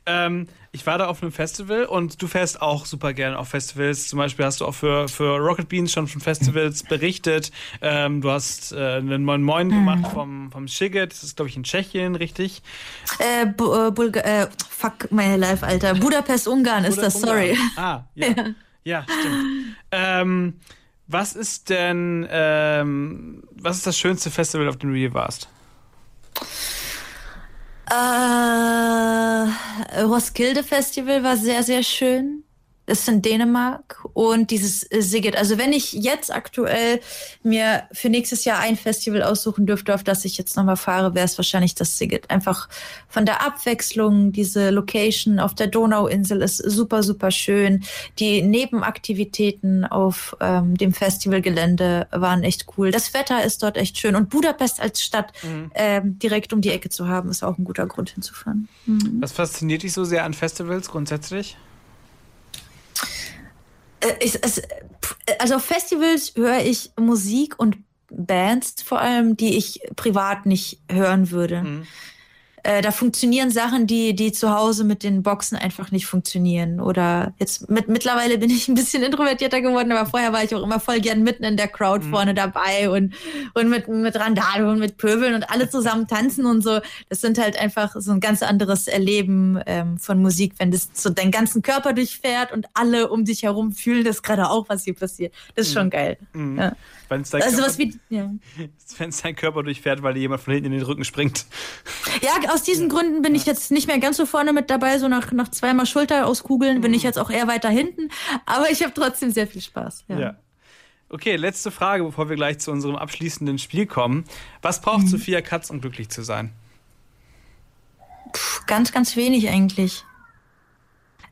Ähm, ich war da auf einem Festival und du fährst auch super gerne auf Festivals. Zum Beispiel hast du auch für, für Rocket Beans schon von Festivals berichtet. Ähm, du hast äh, einen Moin Moin gemacht vom, vom Shigget. Das ist, glaube ich, in Tschechien, richtig? Äh, Bu äh, Bulga äh, fuck my life, Alter. Budapest, Ungarn ist das, sorry. Ah, ja. Ja, stimmt. Ähm, was ist denn, ähm, was ist das schönste Festival, auf dem du je warst? Äh, Roskilde Festival war sehr, sehr schön. Das ist in Dänemark. Und dieses äh, Sigget. Also wenn ich jetzt aktuell mir für nächstes Jahr ein Festival aussuchen dürfte, auf das ich jetzt nochmal fahre, wäre es wahrscheinlich das Sigget. Einfach von der Abwechslung, diese Location auf der Donauinsel ist super, super schön. Die Nebenaktivitäten auf ähm, dem Festivalgelände waren echt cool. Das Wetter ist dort echt schön. Und Budapest als Stadt ähm, direkt um die Ecke zu haben, ist auch ein guter Grund hinzufahren. Mhm. Was fasziniert dich so sehr an Festivals grundsätzlich? Äh, ich, es, pf, also auf Festivals höre ich Musik und Bands vor allem, die ich privat nicht hören würde. Äh, da funktionieren Sachen, die, die zu Hause mit den Boxen einfach nicht funktionieren. Oder jetzt mit, mittlerweile bin ich ein bisschen introvertierter geworden, aber vorher war ich auch immer voll gern mitten in der Crowd vorne dabei und, und mit, mit Randale und mit Pöbeln und alle zusammen tanzen und so. Das sind halt einfach so ein ganz anderes Erleben ähm, von Musik, wenn das so deinen ganzen Körper durchfährt und alle um dich herum fühlen das gerade auch, was hier passiert. Das ist schon geil. Ja. Wenn es dein, Also Körper- ja. wenn's dein Körper durchfährt, weil dir jemand von hinten in den Rücken springt. Ja, aus diesen Gründen bin ich jetzt nicht mehr ganz so vorne mit dabei. So nach, nach zweimal Schulter auskugeln bin ich jetzt auch eher weiter hinten. Aber ich habe trotzdem sehr viel Spaß. Ja. Ja. Okay, letzte Frage, bevor wir gleich zu unserem abschließenden Spiel kommen. Was braucht Sophia Katz, um glücklich zu sein? Puh, ganz, ganz wenig eigentlich.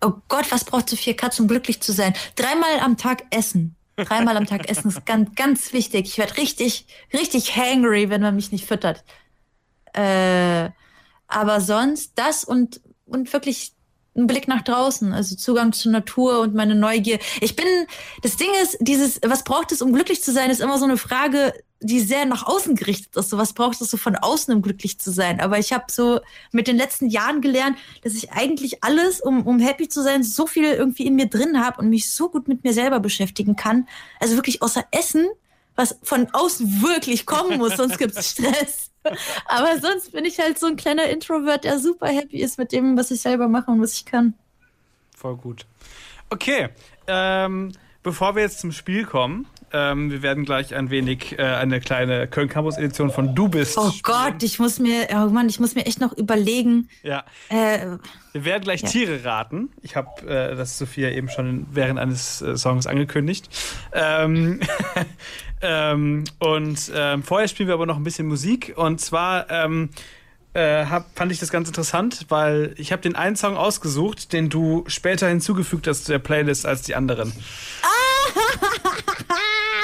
Oh Gott, was braucht Sophia Katz, um glücklich zu sein? Dreimal am Tag essen. Dreimal am Tag essen ist ganz, ganz wichtig. Ich werde richtig, richtig hangry, wenn man mich nicht füttert. Äh, aber sonst das und, und wirklich ein Blick nach draußen, also Zugang zur Natur und meine Neugier. Ich bin, das Ding ist, dieses, was braucht es, um glücklich zu sein, ist immer so eine Frage, die sehr nach außen gerichtet ist. So, was braucht es so von außen, um glücklich zu sein? Aber ich habe so mit den letzten Jahren gelernt, dass ich eigentlich alles, um, um happy zu sein, so viel irgendwie in mir drin habe und mich so gut mit mir selber beschäftigen kann. Also wirklich außer Essen, was von außen wirklich kommen muss, sonst gibt's Stress. Aber sonst bin ich halt so ein kleiner Introvert, der super happy ist mit dem, was ich selber mache und was ich kann. Voll gut. Okay, ähm, bevor wir jetzt zum Spiel kommen, ähm, wir werden gleich ein wenig äh, eine kleine Köln Campus Edition von Du bist. Oh spielen. Gott, ich muss mir, oh Mann, ich muss mir echt noch überlegen. Ja, Äh, wir werden gleich Ja. Tiere raten. Ich habe äh, das Sophia eben schon während eines äh, Songs angekündigt. Ähm, ähm, und ähm, vorher spielen wir aber noch ein bisschen Musik. Und zwar ähm, äh, hab, fand ich das ganz interessant, weil ich habe den einen Song ausgesucht, den du später hinzugefügt hast zu der Playlist als die anderen. ah,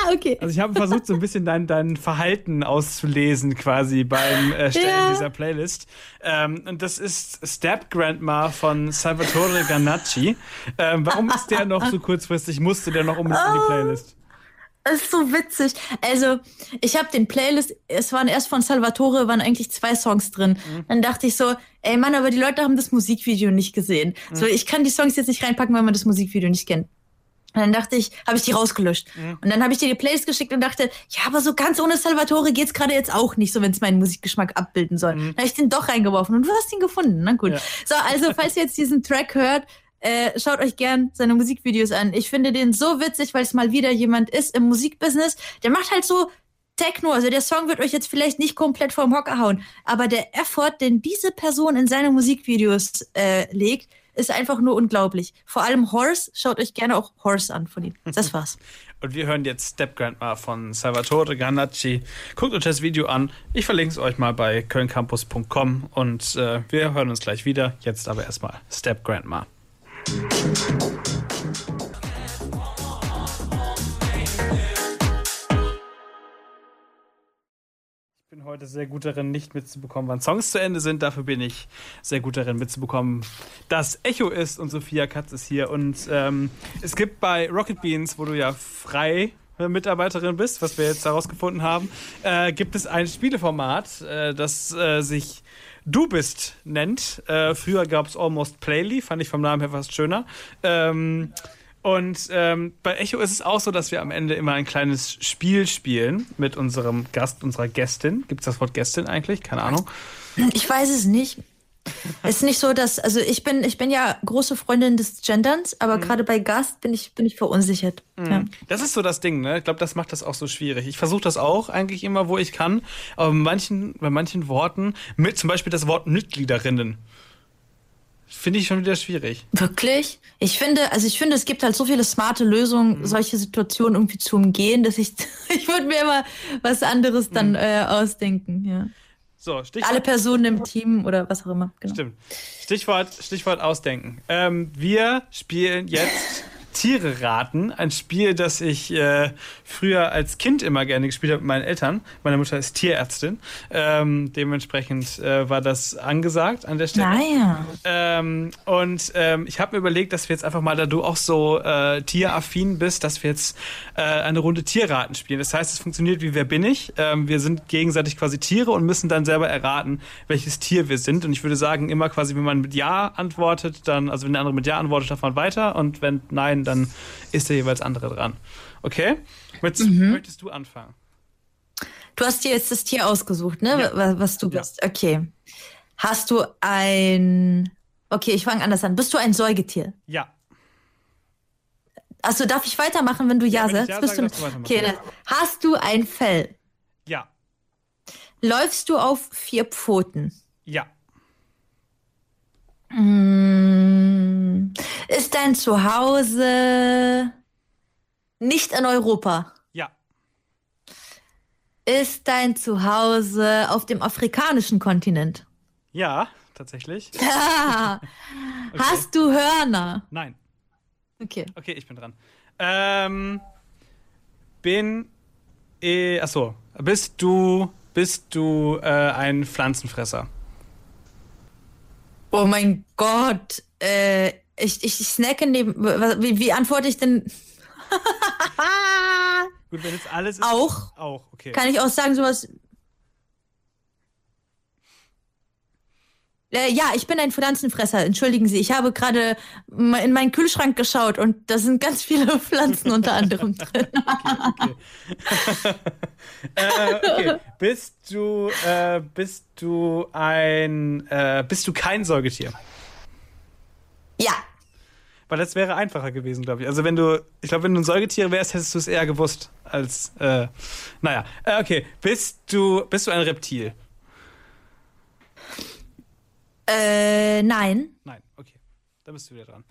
Okay. Also ich habe versucht, so ein bisschen dein, dein Verhalten auszulesen quasi beim Erstellen Ja. dieser Playlist. Ähm, und das ist Step Grandma von Salvatore Ganacci. Ähm, warum ist der noch so kurzfristig? Musste der noch unbedingt in die Playlist? Das ist so witzig. Also, ich habe den Playlist, es waren erst von Salvatore, waren eigentlich zwei Songs drin. Dann dachte ich so, ey Mann, aber die Leute haben das Musikvideo nicht gesehen. So, ich kann die Songs jetzt nicht reinpacken, weil man das Musikvideo nicht kennt. Und dann dachte ich, habe ich die rausgelöscht. Und dann habe ich dir die Playlist geschickt und dachte, ja, aber so ganz ohne Salvatore geht's gerade jetzt auch nicht, so wenn es meinen Musikgeschmack abbilden soll. Dann habe ich den doch reingeworfen und du hast ihn gefunden. Na gut. Ja. So, also falls ihr jetzt diesen Track hört, äh, schaut euch gern seine Musikvideos an. Ich finde den so witzig, weil es mal wieder jemand ist im Musikbusiness, der macht halt so Techno. Also der Song wird euch jetzt vielleicht nicht komplett vom Hocker hauen, aber der Effort, den diese Person in seine Musikvideos äh, legt, ist einfach nur unglaublich. Vor allem Horse, schaut euch gerne auch Horse an von ihm. Das war's. Und wir hören jetzt Step Grandma von Salvatore Ganacci. Guckt euch das Video an. Ich verlinke es euch mal bei kölncampus.com und äh, wir hören uns gleich wieder. Jetzt aber erstmal Step Grandma. Ich bin heute sehr gut darin, nicht mitzubekommen, wann Songs zu Ende sind. Dafür bin ich sehr gut darin, mitzubekommen, dass Echo ist und Sophia Katz ist hier. Und ähm, es gibt bei Rocket Beans, wo du ja frei Mitarbeiterin bist, was wir jetzt herausgefunden haben, äh, gibt es ein Spieleformat, äh, das äh, sich Du bist nennt. Äh, früher gab es Almost Playly, fand ich vom Namen her fast schöner. Ähm, und ähm, bei Echo ist es auch so, dass wir am Ende immer ein kleines Spiel spielen mit unserem Gast, unserer Gästin. Gibt es das Wort Gästin eigentlich? Keine Ahnung. Ich weiß es nicht. Es ist nicht so, dass, also ich bin, ich bin ja große Freundin des Genderns, aber gerade bei Gast bin ich, bin ich verunsichert. Ja. Das ist so das Ding, ne? Ich glaube, das macht das auch so schwierig. Ich versuche das auch eigentlich immer, wo ich kann. Aber bei manchen, bei manchen Worten, mit zum Beispiel das Wort Mitgliederinnen, finde ich schon wieder schwierig. Wirklich? Ich finde, also ich finde, es gibt halt so viele smarte Lösungen, solche Situationen irgendwie zu umgehen, dass ich, ich würde mir immer was anderes dann äh, ausdenken, ja. So, Stichwort. Alle Personen im Team oder was auch immer. Genau. Stimmt. Stichwort, Stichwort ausdenken. Ähm, wir spielen jetzt Tiere raten. Ein Spiel, das ich äh, früher als Kind immer gerne gespielt habe mit meinen Eltern. Meine Mutter ist Tierärztin. Ähm, dementsprechend äh, war das angesagt an der Stelle. Naja. Ähm, und ähm, ich habe mir überlegt, dass wir jetzt einfach mal, da du auch so äh, tieraffin bist, dass wir jetzt äh, eine Runde Tierraten spielen. Das heißt, es funktioniert wie Wer bin ich? Ähm, wir sind gegenseitig quasi Tiere und müssen dann selber erraten, welches Tier wir sind. Und ich würde sagen, immer quasi, wenn man mit Ja antwortet, dann, also wenn der andere mit Ja antwortet, darf man weiter. Und wenn Nein, dann ist der jeweils andere dran. Okay? Möchtest, möchtest du anfangen? Du hast dir jetzt das Tier ausgesucht, ne? Ja. Was, was du Ja. bist. Okay. Hast du ein. Okay, ich fange anders an. Bist du ein Säugetier? Ja. Achso, darf ich weitermachen, wenn du Ja, wenn ich sagst? Ja Bist sage, du, du weitermachen. okay, dann hast du ein Fell? Ja. Läufst du auf vier Pfoten? Ja. Mm, Ist dein Zuhause nicht in Europa? Ja. Ist dein Zuhause auf dem afrikanischen Kontinent? Ja, tatsächlich. Ah, Hast du Hörner? Nein. Okay. Okay, ich bin dran. Ähm, bin. Äh, achso. Bist du. Bist du äh, ein Pflanzenfresser? Oh mein Gott. Äh, ich, ich snacke neben. Wie, wie antworte ich denn? Gut, wenn jetzt alles ist. Auch? Auch, okay. Kann ich auch sagen, sowas. Äh, ja, ich bin ein Pflanzenfresser. Entschuldigen Sie, ich habe gerade in meinen Kühlschrank geschaut und da sind ganz viele Pflanzen unter anderem drin. äh, okay. Bist du. Äh, bist du ein. Äh, bist du kein Säugetier? Ja, Weil das wäre einfacher gewesen, glaube ich. Also wenn du. Ich glaube, wenn du ein Säugetier wärst, hättest du es eher gewusst. Als. Äh, naja. Äh, okay. Bist du. Bist du ein Reptil? Äh, nein. Nein. Okay. Da bist du wieder dran.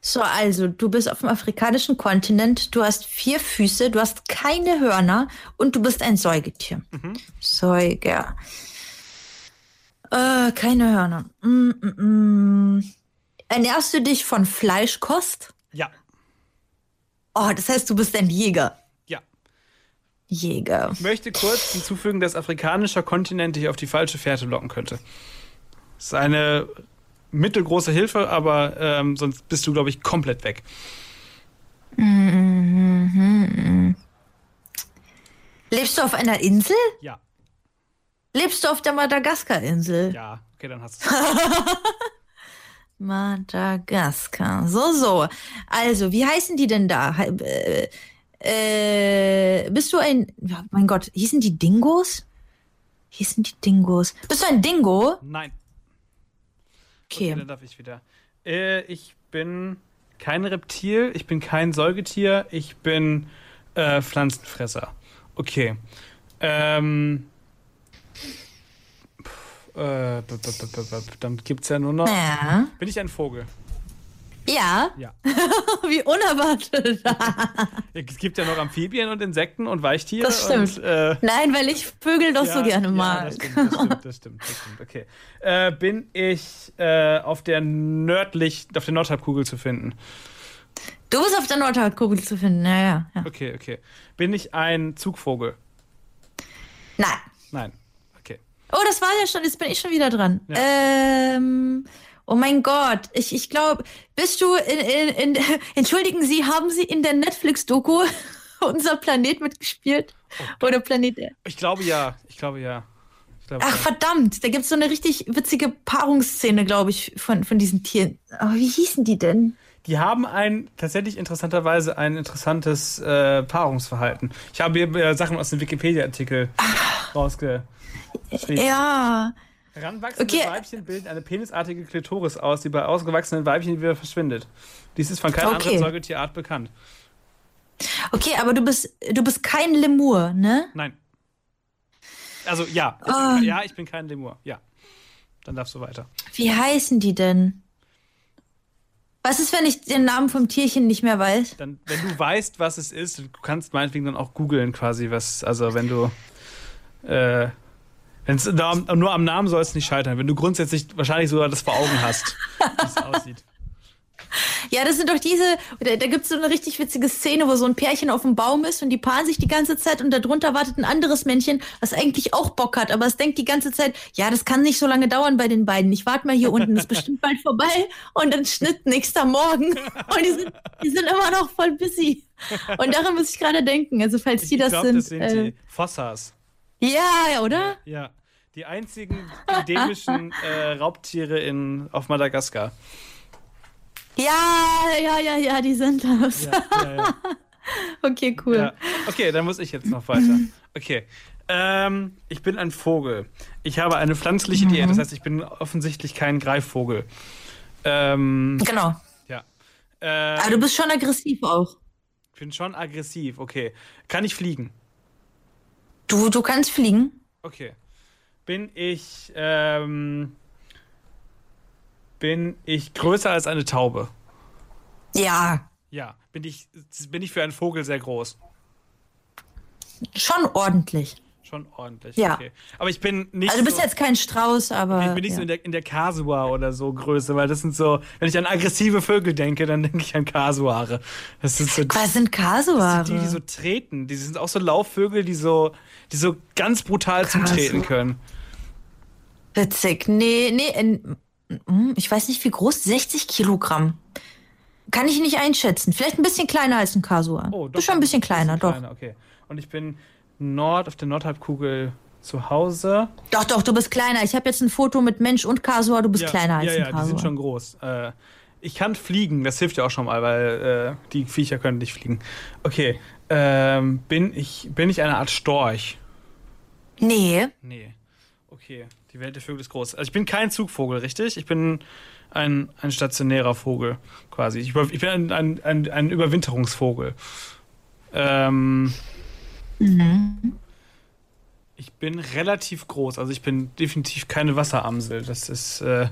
So, also, du bist auf dem afrikanischen Kontinent, du hast vier Füße, du hast keine Hörner und du bist ein Säugetier. Säuger. Äh, keine Hörner. Mm, mm, mm. Ernährst du dich von Fleischkost? Ja. Oh, das heißt, du bist ein Jäger. Jäger. Ich möchte kurz hinzufügen, dass afrikanischer Kontinent dich auf die falsche Fährte locken könnte. Das ist eine mittelgroße Hilfe, aber ähm, sonst bist du, glaube ich, komplett weg. Lebst du auf einer Insel? Ja. Lebst du auf der Madagaskar-Insel? Ja, okay, dann hast du Madagaskar. So, so. Also, wie heißen die denn da? Äh, bist du ein. Ja, mein Gott, hießen die Dingos? Hießen die Dingos? Bist du ein Dingo? Nein. Okay, Okay. dann darf ich wieder. Äh, ich bin kein Reptil, ich bin kein Säugetier, ich bin äh, Pflanzenfresser. Okay. Ähm. pff, Äh, dann gibt's ja nur noch. Ja. Bin ich ein Vogel? Ja. Ja. Wie unerwartet. Es gibt ja noch Amphibien und Insekten und Weichtiere. Das stimmt. Und, äh, Nein, weil ich Vögel doch so gerne Ja, mag. das stimmt, das stimmt, das stimmt, das stimmt. Okay. Äh, bin ich äh, auf der nördlich, auf der Nordhalbkugel zu finden? Du bist auf der Nordhalbkugel zu finden. Ja, ja, ja. Okay, okay. Bin ich ein Zugvogel? Nein. Nein. Okay. Oh, das war ja schon, jetzt bin ich schon wieder dran. Ja. Ähm, oh mein Gott, ich, ich glaube, bist du in, in, in, entschuldigen Sie, haben Sie in der Netflix-Doku Unser Planet mitgespielt? Oder Planet Erde? Ich glaube ja. Ich glaube ja. Ich glaube, Ach, ja. verdammt, da gibt's so eine richtig witzige Paarungsszene, glaube ich, von, von diesen Tieren. Aber wie hießen die denn? Die haben ein tatsächlich interessanterweise ein interessantes äh, Paarungsverhalten. Ich habe hier äh, Sachen aus dem Wikipedia-Artikel rausgeschrieben. Ja. Heranwachsende Okay. Weibchen bilden eine penisartige Klitoris aus, die bei ausgewachsenen Weibchen wieder verschwindet. Dies ist von keiner Okay. anderen Säugetierart bekannt. Okay, aber du bist, du bist kein Lemur, ne? Nein. Also ja, ich bin, ja, ich bin kein Lemur. Ja. Dann darfst du weiter. Wie heißen die denn? Was ist, wenn ich den Namen vom Tierchen nicht mehr weiß? Dann, wenn du weißt, was es ist, du kannst meinetwegen dann auch googeln quasi, was, also wenn du, äh, wenn es nur am Namen soll es nicht scheitern, wenn du grundsätzlich wahrscheinlich sogar das vor Augen hast, wie es aussieht. Ja, das sind doch diese, da, da gibt es so eine richtig witzige Szene, wo so ein Pärchen auf dem Baum ist und die paaren sich die ganze Zeit und darunter wartet ein anderes Männchen, was eigentlich auch Bock hat, aber es denkt die ganze Zeit, ja, das kann nicht so lange dauern bei den beiden. Ich warte mal hier unten, ist bestimmt bald vorbei und dann Schnitt nächster Morgen und die sind, die sind immer noch voll busy. Und daran muss ich gerade denken, also falls die Ich das glaube, sind. das sind äh, die Fossas. Ja, oder? Ja. Die einzigen endemischen äh, Raubtiere in, auf Madagaskar. Ja, ja, ja, ja, die sind das. Ja, ja, ja. Okay, cool. Okay, dann muss ich jetzt noch weiter. Okay. Ähm, ich bin ein Vogel. Ich habe eine pflanzliche Diät, das heißt, ich bin offensichtlich kein Greifvogel. Ähm, Genau. ja. Äh, Aber du bist schon aggressiv auch. ich bin schon aggressiv, okay. Kann ich fliegen? Du, du kannst fliegen. Okay. Bin ich, ähm, bin ich größer als eine Taube? Ja, Ja. Bin ich, bin ich für einen Vogel sehr groß? schon ordentlich. Schon ordentlich. Ja. Okay. Aber ich bin nicht. Also du bist so, jetzt kein Strauß, aber. Ich bin nicht ja. so in der, in der Kasua oder so Größe, weil das sind so, wenn ich an aggressive Vögel denke, dann denke ich an Kasuare. Das sind so Was sind Kasuare? die, die so treten. Die sind auch so Laufvögel, die so, die so ganz brutal zum Kasu- Treten können. Witzig. Nee, nee, hm, ich weiß nicht wie groß, 60 Kilogramm. Kann ich nicht einschätzen. Vielleicht ein bisschen kleiner als ein Kasua. Oh, du bist schon ein bisschen kleiner, doch. Kleiner, okay. Und ich bin Nord, auf der Nordhalbkugel zu Hause. Doch, doch, du bist kleiner. Ich habe jetzt ein Foto mit Mensch und Kasua, du bist ja, kleiner als ja, ein ja, die Kasua. sind schon groß. Äh, ich kann fliegen, das hilft ja auch schon mal, weil äh, die Viecher können nicht fliegen. Okay, ähm, bin ich, bin ich eine Art Storch? Nee. Nee. Okay, die Welt der Vögel ist groß. Also ich bin kein Zugvogel, richtig? Ich bin ein, ein stationärer Vogel, quasi. Ich, ich bin ein, ein, ein, ein Überwinterungsvogel. Ähm, Ich bin relativ groß, also ich bin definitiv keine Wasseramsel. Das ist, äh,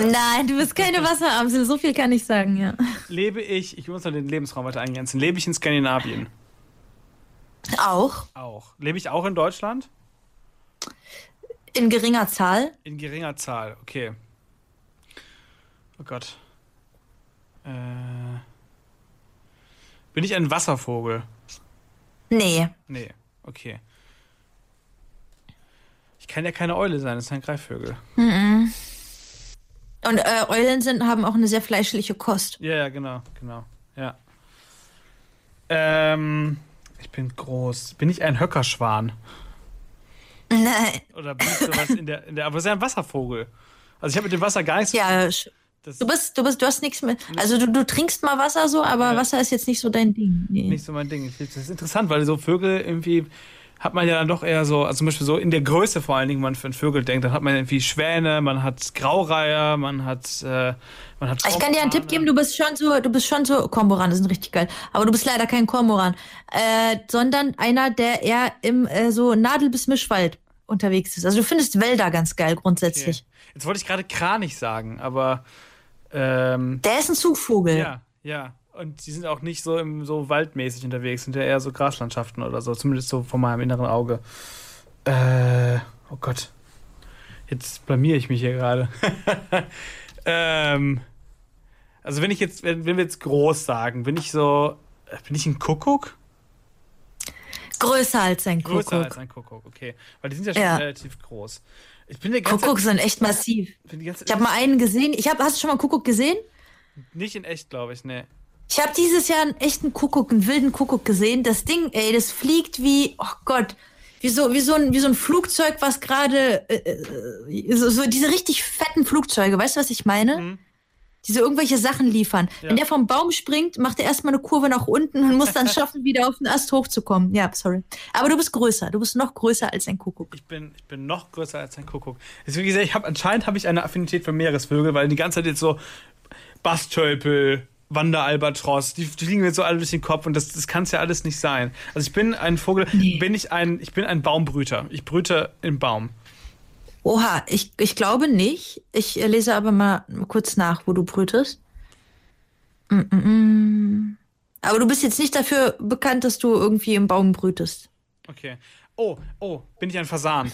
Nein, du bist keine Wasseramsel, so viel kann ich sagen, ja. lebe ich, ich muss noch den Lebensraum weiter eingrenzen, lebe ich in Skandinavien? Auch. Auch. Lebe ich auch in Deutschland? In geringer Zahl. In geringer Zahl, okay. Oh Gott. Äh, Bin ich ein Wasservogel? Nee. Nee, okay. Ich kann ja keine Eule sein, das sind Greifvögel. Und äh, Eulen sind, haben auch eine sehr fleischliche Kost. Ja, ja, genau, genau. Ja. Ähm, ich bin groß. Bin ich ein Höckerschwan? Nein. Oder bin ich sowas in der, in der. Aber es ist ja ein Wasservogel. Also ich habe mit dem Wasser gar nichts. Ja, Das du bist, du bist, du hast nichts mit. Also du, du trinkst mal Wasser so, aber Ja. Wasser ist jetzt nicht so dein Ding. Nee. nicht so mein Ding. Das ist interessant, weil so Vögel irgendwie hat man ja dann doch eher so, also zum Beispiel so in der Größe vor allen Dingen, wenn man für einen Vögel denkt, dann hat man irgendwie Schwäne, man hat Graureiher, man hat, äh, man hat. Ich kann dir einen Tipp geben, du bist schon so, du bist schon so Kormoran, das sind richtig geil. Aber du bist leider kein Kormoran, äh, sondern einer, der eher im äh, so Nadel- bis Mischwald unterwegs ist. Also du findest Wälder ganz geil grundsätzlich. Okay. Jetzt wollte ich gerade Kranich sagen, aber ähm, Der ist ein Zugvogel. ja, ja. Und die sind auch nicht so im so waldmäßig unterwegs, sind ja eher so Graslandschaften oder so, zumindest so von meinem inneren Auge. Äh, oh Gott. Jetzt blamier ich mich hier gerade. ähm, also wenn ich jetzt, wenn, wenn wir jetzt groß sagen, bin ich so, äh, bin ich ein Kuckuck? Größer als ein Größer Kuckuck. als ein Kuckuck, okay. Weil die sind ja schon Ja. relativ groß. Ich bin der ganze Kuckuck sind echt massiv. Ich habe mal einen gesehen. Ich hab, hast du schon mal einen Kuckuck gesehen? nicht in echt, glaube ich, ne. Ich habe dieses Jahr einen echten Kuckuck, einen wilden Kuckuck gesehen. Das Ding, ey, das fliegt wie, oh Gott, wie so, wie so, ein, wie so ein Flugzeug, was gerade, äh, äh, so, so diese richtig fetten Flugzeuge, weißt du, was ich meine? Die so irgendwelche Sachen liefern. Wenn der vom Baum springt, macht er erstmal eine Kurve nach unten und muss dann schaffen, wieder auf den Ast hochzukommen. Ja, sorry. Aber du bist größer. Du bist noch größer als ein Kuckuck. Ich bin, ich bin noch größer als ein Kuckuck. Deswegen gesagt, ich habe anscheinend habe ich eine Affinität für Meeresvögel, weil die ganze Zeit jetzt so Bastölpel, Wanderalbatros, die die fliegen mir so alle durch den Kopf und das, das kann es ja alles nicht sein. Also ich bin ein Vogel, bin ich ein, ich bin ein Baumbrüter. Ich brüte im Baum. Oha, ich, ich glaube nicht. Ich äh, lese aber mal kurz nach, wo du brütest. Mm, mm, mm. Aber du bist jetzt nicht dafür bekannt, dass du irgendwie im Baum brütest. Okay. Oh, oh, bin ich ein Fasan?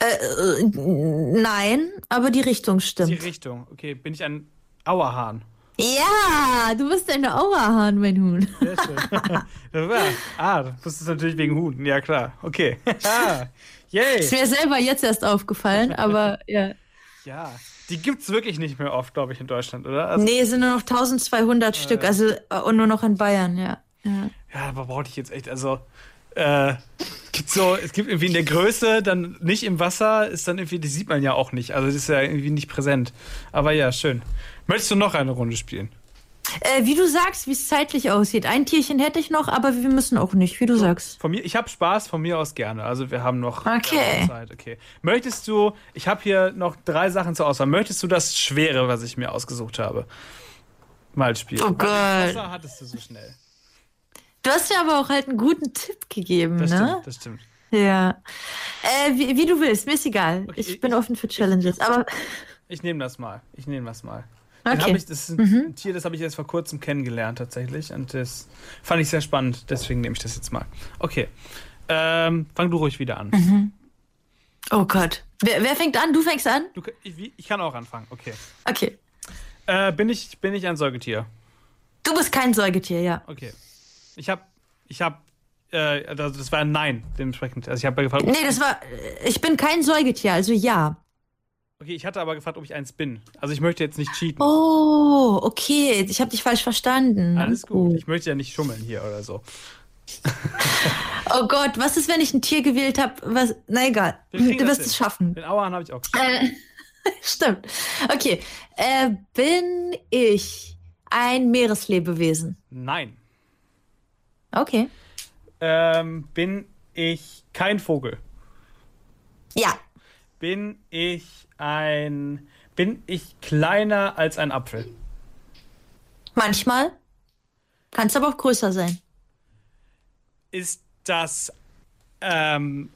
Äh, nein, aber die Richtung Die stimmt. Richtung. Okay, bin ich ein Auerhahn? Ja, du bist ein Auerhahn, mein Huhn. Sehr schön. ah, das ist natürlich wegen Huhn. Ja, klar. Okay. Ah, Yay. Ist mir selber jetzt erst aufgefallen, aber ja. Ja. Die gibt's wirklich nicht mehr oft, glaube ich, in Deutschland, oder? Also, Nee, es sind nur noch 1200 Stück, also äh, und nur noch in Bayern, ja. ja. Ja, aber brauchte ich jetzt echt, also äh, gibt so, es gibt irgendwie in der Größe, dann nicht im Wasser, ist dann irgendwie, die sieht man ja auch nicht. Also das ist ja irgendwie nicht präsent. Aber ja, schön. Möchtest du noch eine Runde spielen? Äh, wie du sagst, wie es zeitlich aussieht. Ein Tierchen hätte ich noch, aber wir müssen auch nicht, wie du sagst. Von mir, ich habe Spaß, von mir aus gerne. Also wir haben noch Okay. Zeit. Okay. Möchtest du, ich habe hier noch drei Sachen zur Auswahl. Möchtest du das Schwere, was ich mir ausgesucht habe, mal spielen? Oh Gott. Wasser hattest du so schnell. Du hast mir aber auch halt einen guten Tipp gegeben, Das ne? stimmt, das stimmt. Ja. Äh, wie, wie du willst, mir ist egal. Okay, ich ich- bin offen für Challenges. Aber Ich nehme das mal. Ich nehme das mal. Okay. ich, das ist ein Tier, das habe ich erst vor kurzem kennengelernt tatsächlich. Und das fand ich sehr spannend. Deswegen nehme ich das jetzt mal. Okay. Ähm, fang du ruhig wieder an. oh Gott. Wer, wer fängt an? Du fängst an? Du, ich, ich kann auch anfangen. Okay. Okay. Äh, bin, ich, bin ich ein Säugetier? Du bist kein Säugetier, ja. Okay. Ich habe, ich habe, äh, also das war ein Nein dementsprechend. Also ich habe gefragt, ob- Nee, das war. Ich bin kein Säugetier, also ja. okay, ich hatte aber gefragt, ob ich eins bin. Also ich möchte jetzt nicht cheaten. Oh, okay. Ich habe dich falsch verstanden. Alles gut. Ich möchte ja nicht schummeln hier oder so. Oh Gott, was ist, wenn ich ein Tier gewählt habe? Was? Na egal. Du wirst es schaffen. Den Auerhahn habe ich auch geschafft. Äh, stimmt. Okay. Äh, bin ich ein Meereslebewesen? Nein. Okay. Ähm, bin ich kein Vogel? Ja. Bin ich ein. Bin ich kleiner als ein Apfel? Manchmal. Kann es aber auch größer sein. Ist das ähm,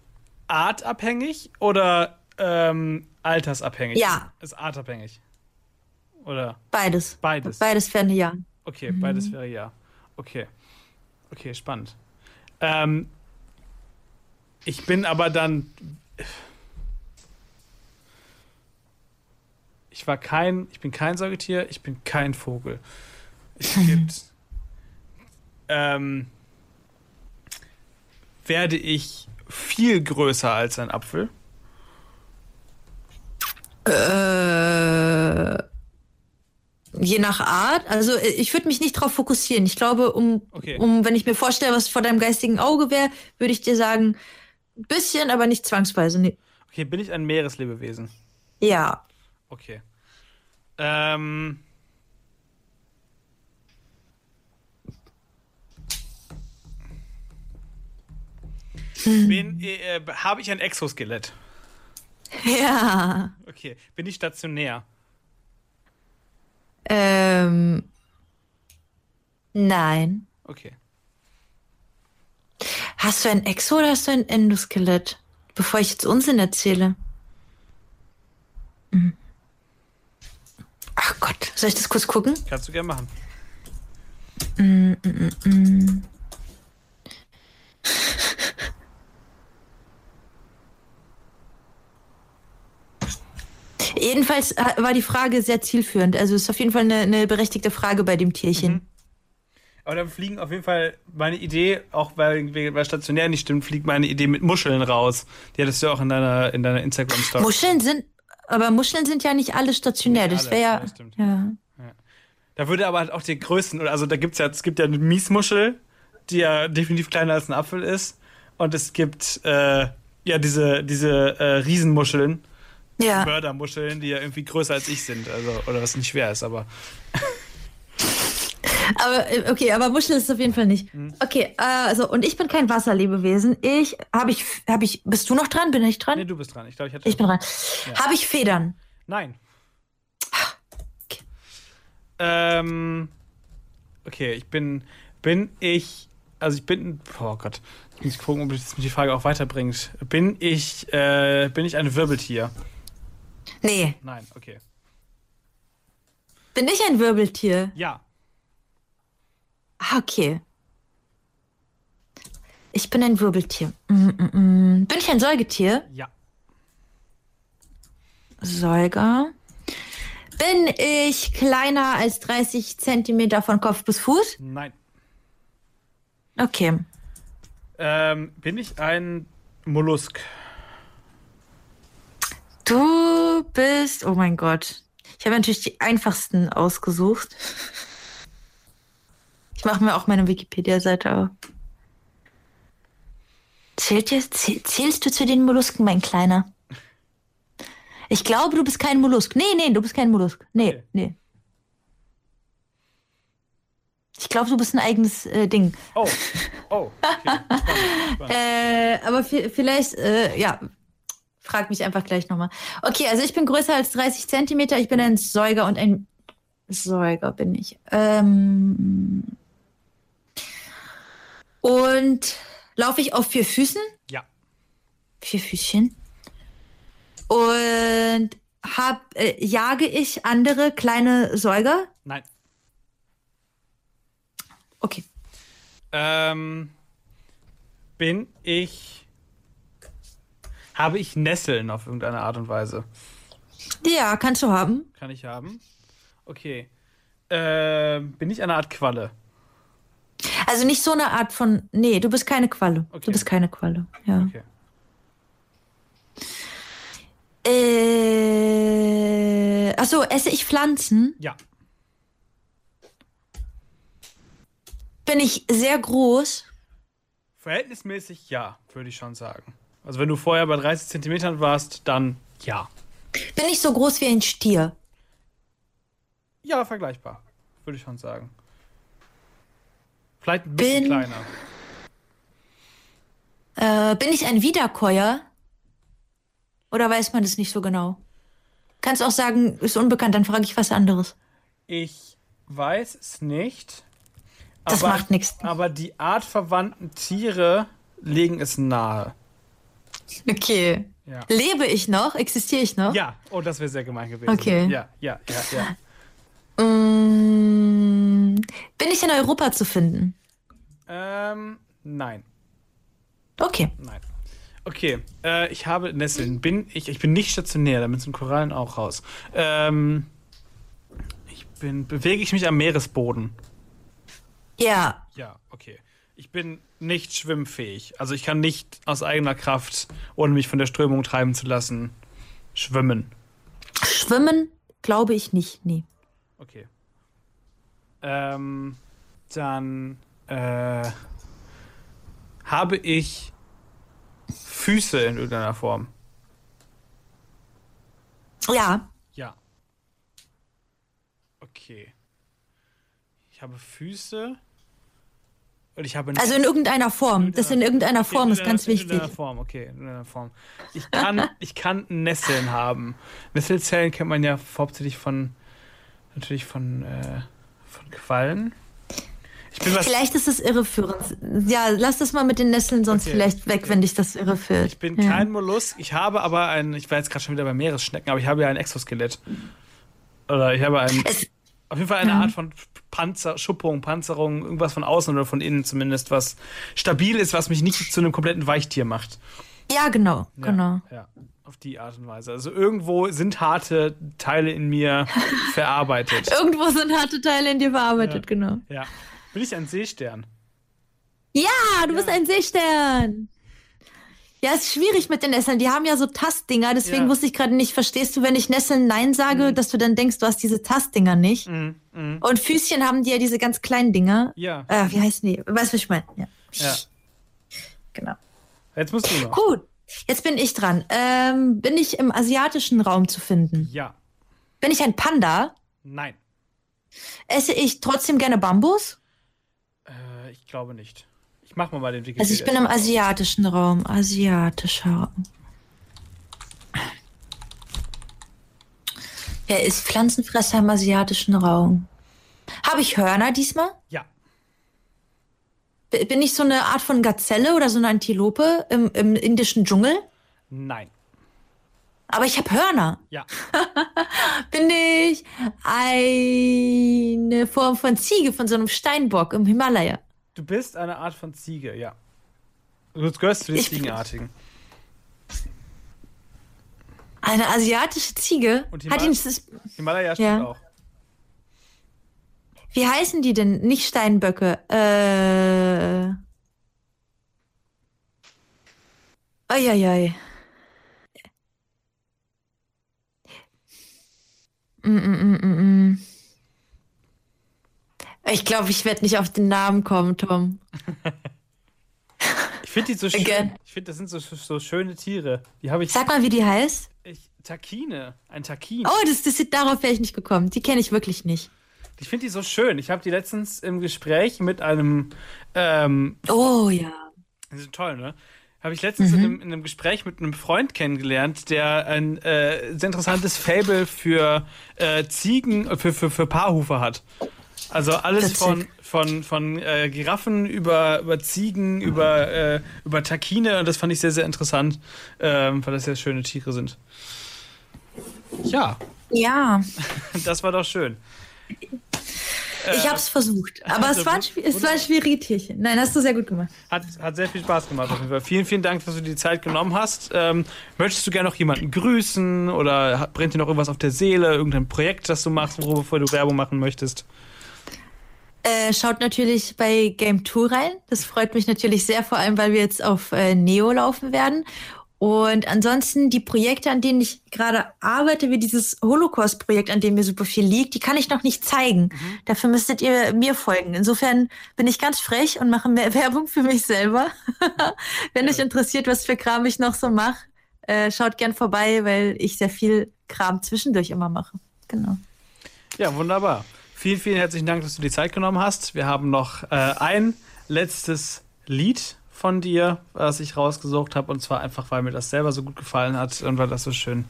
artabhängig oder ähm, altersabhängig? Ja. Ist artabhängig. Oder? Beides. Beides. Beides wäre ja. Okay, beides wäre ja. Okay. Okay, spannend. Ähm, ich bin aber dann. Ich war kein. Ich bin kein Säugetier, ich bin kein Vogel. Es gibt. Ähm, werde ich viel größer als ein Apfel? Äh, je nach Art. Also äh, ich würde mich nicht darauf fokussieren. Ich glaube, um, Okay. um, wenn ich mir vorstelle, was vor deinem geistigen Auge wäre, würde ich dir sagen, ein bisschen, aber nicht zwangsweise. Nee. Okay, bin ich ein Meereslebewesen? Ja. Okay. Ähm. Bin, äh, habe ich ein Exoskelett? Ja. Okay. Bin ich stationär? Ähm. Nein. Okay. Hast du ein Exo oder hast du ein Endoskelett? Bevor ich jetzt Unsinn erzähle. Hm. Ach Gott, soll ich das kurz gucken? Kannst du gerne machen. Mm, mm, mm, mm. Jedenfalls äh, war die Frage sehr zielführend. Also ist auf jeden Fall eine, eine berechtigte Frage bei dem Tierchen. Aber dann fliegen auf jeden Fall meine Idee, auch weil, weil stationär nicht stimmt, fliegt meine Idee mit Muscheln raus. Die hattest du auch in deiner, in deiner Instagram-Story. Muscheln sind, aber Muscheln sind ja nicht alle stationär. Nicht das wäre ja, ja. Da würde aber halt auch die Größen, also da gibt's ja, es gibt ja eine Miesmuschel, die ja definitiv kleiner als ein Apfel ist. Und es gibt äh, ja diese, diese äh, Riesenmuscheln, Ja. Mördermuscheln, die ja irgendwie größer als ich sind. Also, oder was nicht schwer ist, aber. Aber äh, okay, aber Muschel ist es auf jeden Fall nicht. Mhm. Okay, äh, also und ich bin kein Wasserlebewesen. Ich habe ich habe ich bist du noch dran? Bin ich dran? Nee, du bist dran. Ich glaube, ich hatte. ich bin dran. Ja. Habe ich Federn? Nein. Okay. Ähm. Okay, ich bin. Bin ich. Also ich bin. Oh Gott. Ich muss gucken, ob mich die Frage auch weiterbringt. Bin ich. Äh, bin ich ein Wirbeltier? Nee. Nein, okay. Bin ich ein Wirbeltier? Ja. Ah, okay. Ich bin ein Wirbeltier. Mm, mm, mm. Bin ich ein Säugetier? Ja. Säuger. Bin ich kleiner als 30 Zentimeter von Kopf bis Fuß? Nein. Okay. Ähm, bin ich ein Mollusk? Du bist. Oh mein Gott. Ich habe natürlich die einfachsten ausgesucht. Ich mache mir auch meine Wikipedia-Seite auf. Zählt dir, zäh- zählst du zu den Mollusken, mein Kleiner? Ich glaube, du bist kein Mollusk. Nee, nee, du bist kein Mollusk. Nee, Okay. nee. Ich glaube, du bist ein eigenes äh, Ding. Oh. Oh. Okay. Spannend, spannend. Äh, aber vi- vielleicht, äh, ja, frag mich einfach gleich nochmal. Okay, also ich bin größer als 30 Zentimeter. Ich bin ein Säuger und ein Säuger bin ich. Ähm, und laufe ich auf vier Füßen? Ja. Vier Füßchen. Und hab, äh, jage ich andere kleine Säuger? Nein. Okay. Ähm, bin ich. Habe ich Nesseln auf irgendeine Art und Weise? Ja, kannst du haben. Kann ich haben. Okay. Ähm, bin ich eine Art Qualle? Also nicht so eine Art von. Nee, du bist keine Qualle. Okay. Du bist keine Qualle. Ja. Okay. Äh, achso, esse ich Pflanzen? Ja. Bin ich sehr groß? Verhältnismäßig ja, würde ich schon sagen. Also wenn du vorher bei 30 Zentimetern warst, dann ja. Bin ich so groß wie ein Stier? Ja, vergleichbar. Würde ich schon sagen. Vielleicht ein bisschen Bin- kleiner. Äh, bin ich ein Wiederkäuer? Oder weiß man das nicht so genau? Kannst auch sagen, ist unbekannt, dann frage ich was anderes. Ich weiß es nicht. Das aber, macht nichts. Aber die artverwandten Tiere legen es nahe. Okay. Ja. Lebe ich noch? Existiere ich noch? Ja, oh, das wäre sehr gemein gewesen. Okay. Ja, ja, ja, ja. Mm, bin ich in Europa zu finden? Ähm, nein, Okay. nein. Okay, äh, ich habe Nesseln. Bin ich, ich bin nicht stationär, damit sind Korallen auch raus. Ähm, ich bin, bewege ich mich am Meeresboden? Ja. Ja, okay. Ich bin nicht schwimmfähig. Also ich kann nicht aus eigener Kraft, ohne mich von der Strömung treiben zu lassen, schwimmen. Schwimmen glaube ich nicht, nee. Okay. Ähm, dann äh, habe ich Füße in irgendeiner Form. Ja. Ja. Okay. Ich habe Füße Also in irgendeiner Form. Das in irgendeiner Form in ist ganz wichtig. In irgendeiner Form, okay, in irgendeiner Form. Ich kann, ich kann Nesseln haben. Nesselzellen kennt man ja hauptsächlich von, natürlich von, äh, von Quallen. Vielleicht ist es irreführend. Ja, lass das mal mit den Nesseln sonst Okay, vielleicht weg, wenn dich das irreführt. ich bin ja. kein Mollusk. Ich habe aber ein, ich war jetzt gerade schon wieder bei Meeresschnecken, aber ich habe ja ein Exoskelett. Oder ich habe ein, Es- auf jeden Fall eine Art von Panzer, Schuppung, Panzerung, irgendwas von außen oder von innen zumindest, was stabil ist, was mich nicht zu einem kompletten Weichtier macht. Ja, genau, Ja, genau. Ja, auf die Art und Weise. Also irgendwo sind harte Teile in mir verarbeitet. Irgendwo sind harte Teile in dir verarbeitet, Ja. genau. Ja. Bin ich ein Seestern? Ja, du bist ein Seestern. Ja, ist schwierig mit den Nesseln. Die haben ja so Tastdinger, deswegen Ja. Mhm. wusste ich gerade nicht, verstehst du, wenn ich Nesseln Nein sage, dass du dann denkst, du hast diese Tastdinger nicht. Und Füßchen haben die ja diese ganz kleinen Dinger. Ja. Äh, wie heißen die? Weißt du, was ich meine? Ja. Ja. Genau. Jetzt musst du noch. Gut, jetzt bin ich dran. Ähm, bin ich im asiatischen Raum zu finden? Ja. Bin ich ein Panda? Nein. Esse ich trotzdem gerne Bambus? Äh, ich glaube nicht. Ich mach mal mal den Wikipedia. Also ich bin im asiatischen Raum. Asiatischer Raum. Wer ist Pflanzenfresser im asiatischen Raum? Habe ich Hörner diesmal? Ja. Bin ich so eine Art von Gazelle oder so eine Antilope im, im indischen Dschungel? Nein. Aber ich habe Hörner. Ja. Bin ich eine Form von Ziege von so einem Steinbock im Himalaya? Du bist eine Art von Ziege, ja. Du gehörst zu den Ich Ziegenartigen. Eine asiatische Ziege? Und Hat Himal- die, das- Himalaya stimmt Ja. auch. wie heißen die denn? Nicht Steinböcke. Äh. Eieiei. Mm, mm, mm, mm, mm. Ich glaube, ich werde nicht auf den Namen kommen, Tom. Ich finde die so schön. Again. Ich finde, das sind so, so schöne Tiere. Die habe ich, Sag mal, wie die heißt. ich. Takine. Ein Takin. Oh, das, das, darauf wäre ich nicht gekommen. Die kenne ich wirklich nicht. Ich finde die so schön. Ich habe die letztens im Gespräch mit einem. Ähm, Oh ja. die sind toll, ne? Habe ich letztens in, einem, in einem Gespräch mit einem Freund kennengelernt, der ein äh, sehr interessantes Fable für äh, Ziegen, äh, für, für, für Paarhufe hat. Also alles von, von, von äh, Giraffen über, über Ziegen, über, äh, über Takine und das fand ich sehr, sehr interessant, ähm, weil das sehr schöne Tiere sind. Ja, Ja, das war doch schön. ich habe es versucht. Aber also es war, ein, es war ein schwieriges Tierchen. Nein, hast du sehr gut gemacht. Hat, hat sehr viel Spaß gemacht auf jeden Fall. Vielen, vielen Dank, dass du dir die Zeit genommen hast. Ähm, möchtest du gerne noch jemanden grüßen oder brennt dir noch irgendwas auf der Seele, irgendein Projekt, das du machst, wofür du Werbung machen möchtest? Äh, schaut natürlich bei Game 2 rein. Das freut mich natürlich sehr, vor allem, weil wir jetzt auf äh, Neo laufen werden. Und ansonsten die Projekte, an denen ich gerade arbeite, wie dieses Holocaust-Projekt, an dem mir super viel liegt, die kann ich noch nicht zeigen. Dafür müsstet ihr mir folgen. Insofern bin ich ganz frech und mache mehr Werbung für mich selber. Wenn euch interessiert, was für Kram ich noch so mache, äh, schaut gern vorbei, weil ich sehr viel Kram zwischendurch immer mache. Genau. Ja, wunderbar. Vielen, vielen herzlichen Dank, dass du die Zeit genommen hast. Wir haben noch äh, ein letztes Lied von dir, was ich rausgesucht habe. Und zwar einfach, weil mir das selber so gut gefallen hat und weil das so schön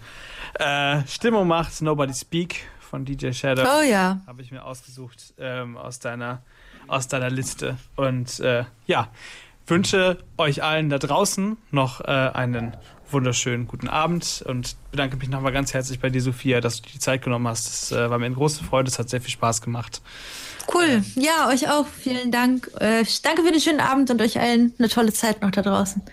äh, Stimmung macht. Nobody Speak von DJ Shadow. Oh ja. habe ich mir ausgesucht ähm, aus, deiner, aus deiner Liste. Und äh, ja, wünsche euch allen da draußen noch äh, einen wunderschönen guten Abend und bedanke mich nochmal ganz herzlich bei dir, Sophia, dass du dir die Zeit genommen hast. Das äh, war mir eine große Freude, es hat sehr viel Spaß gemacht. Cool. Ja, euch auch. Vielen Dank. Äh, danke für den schönen Abend und euch allen eine tolle Zeit noch da draußen.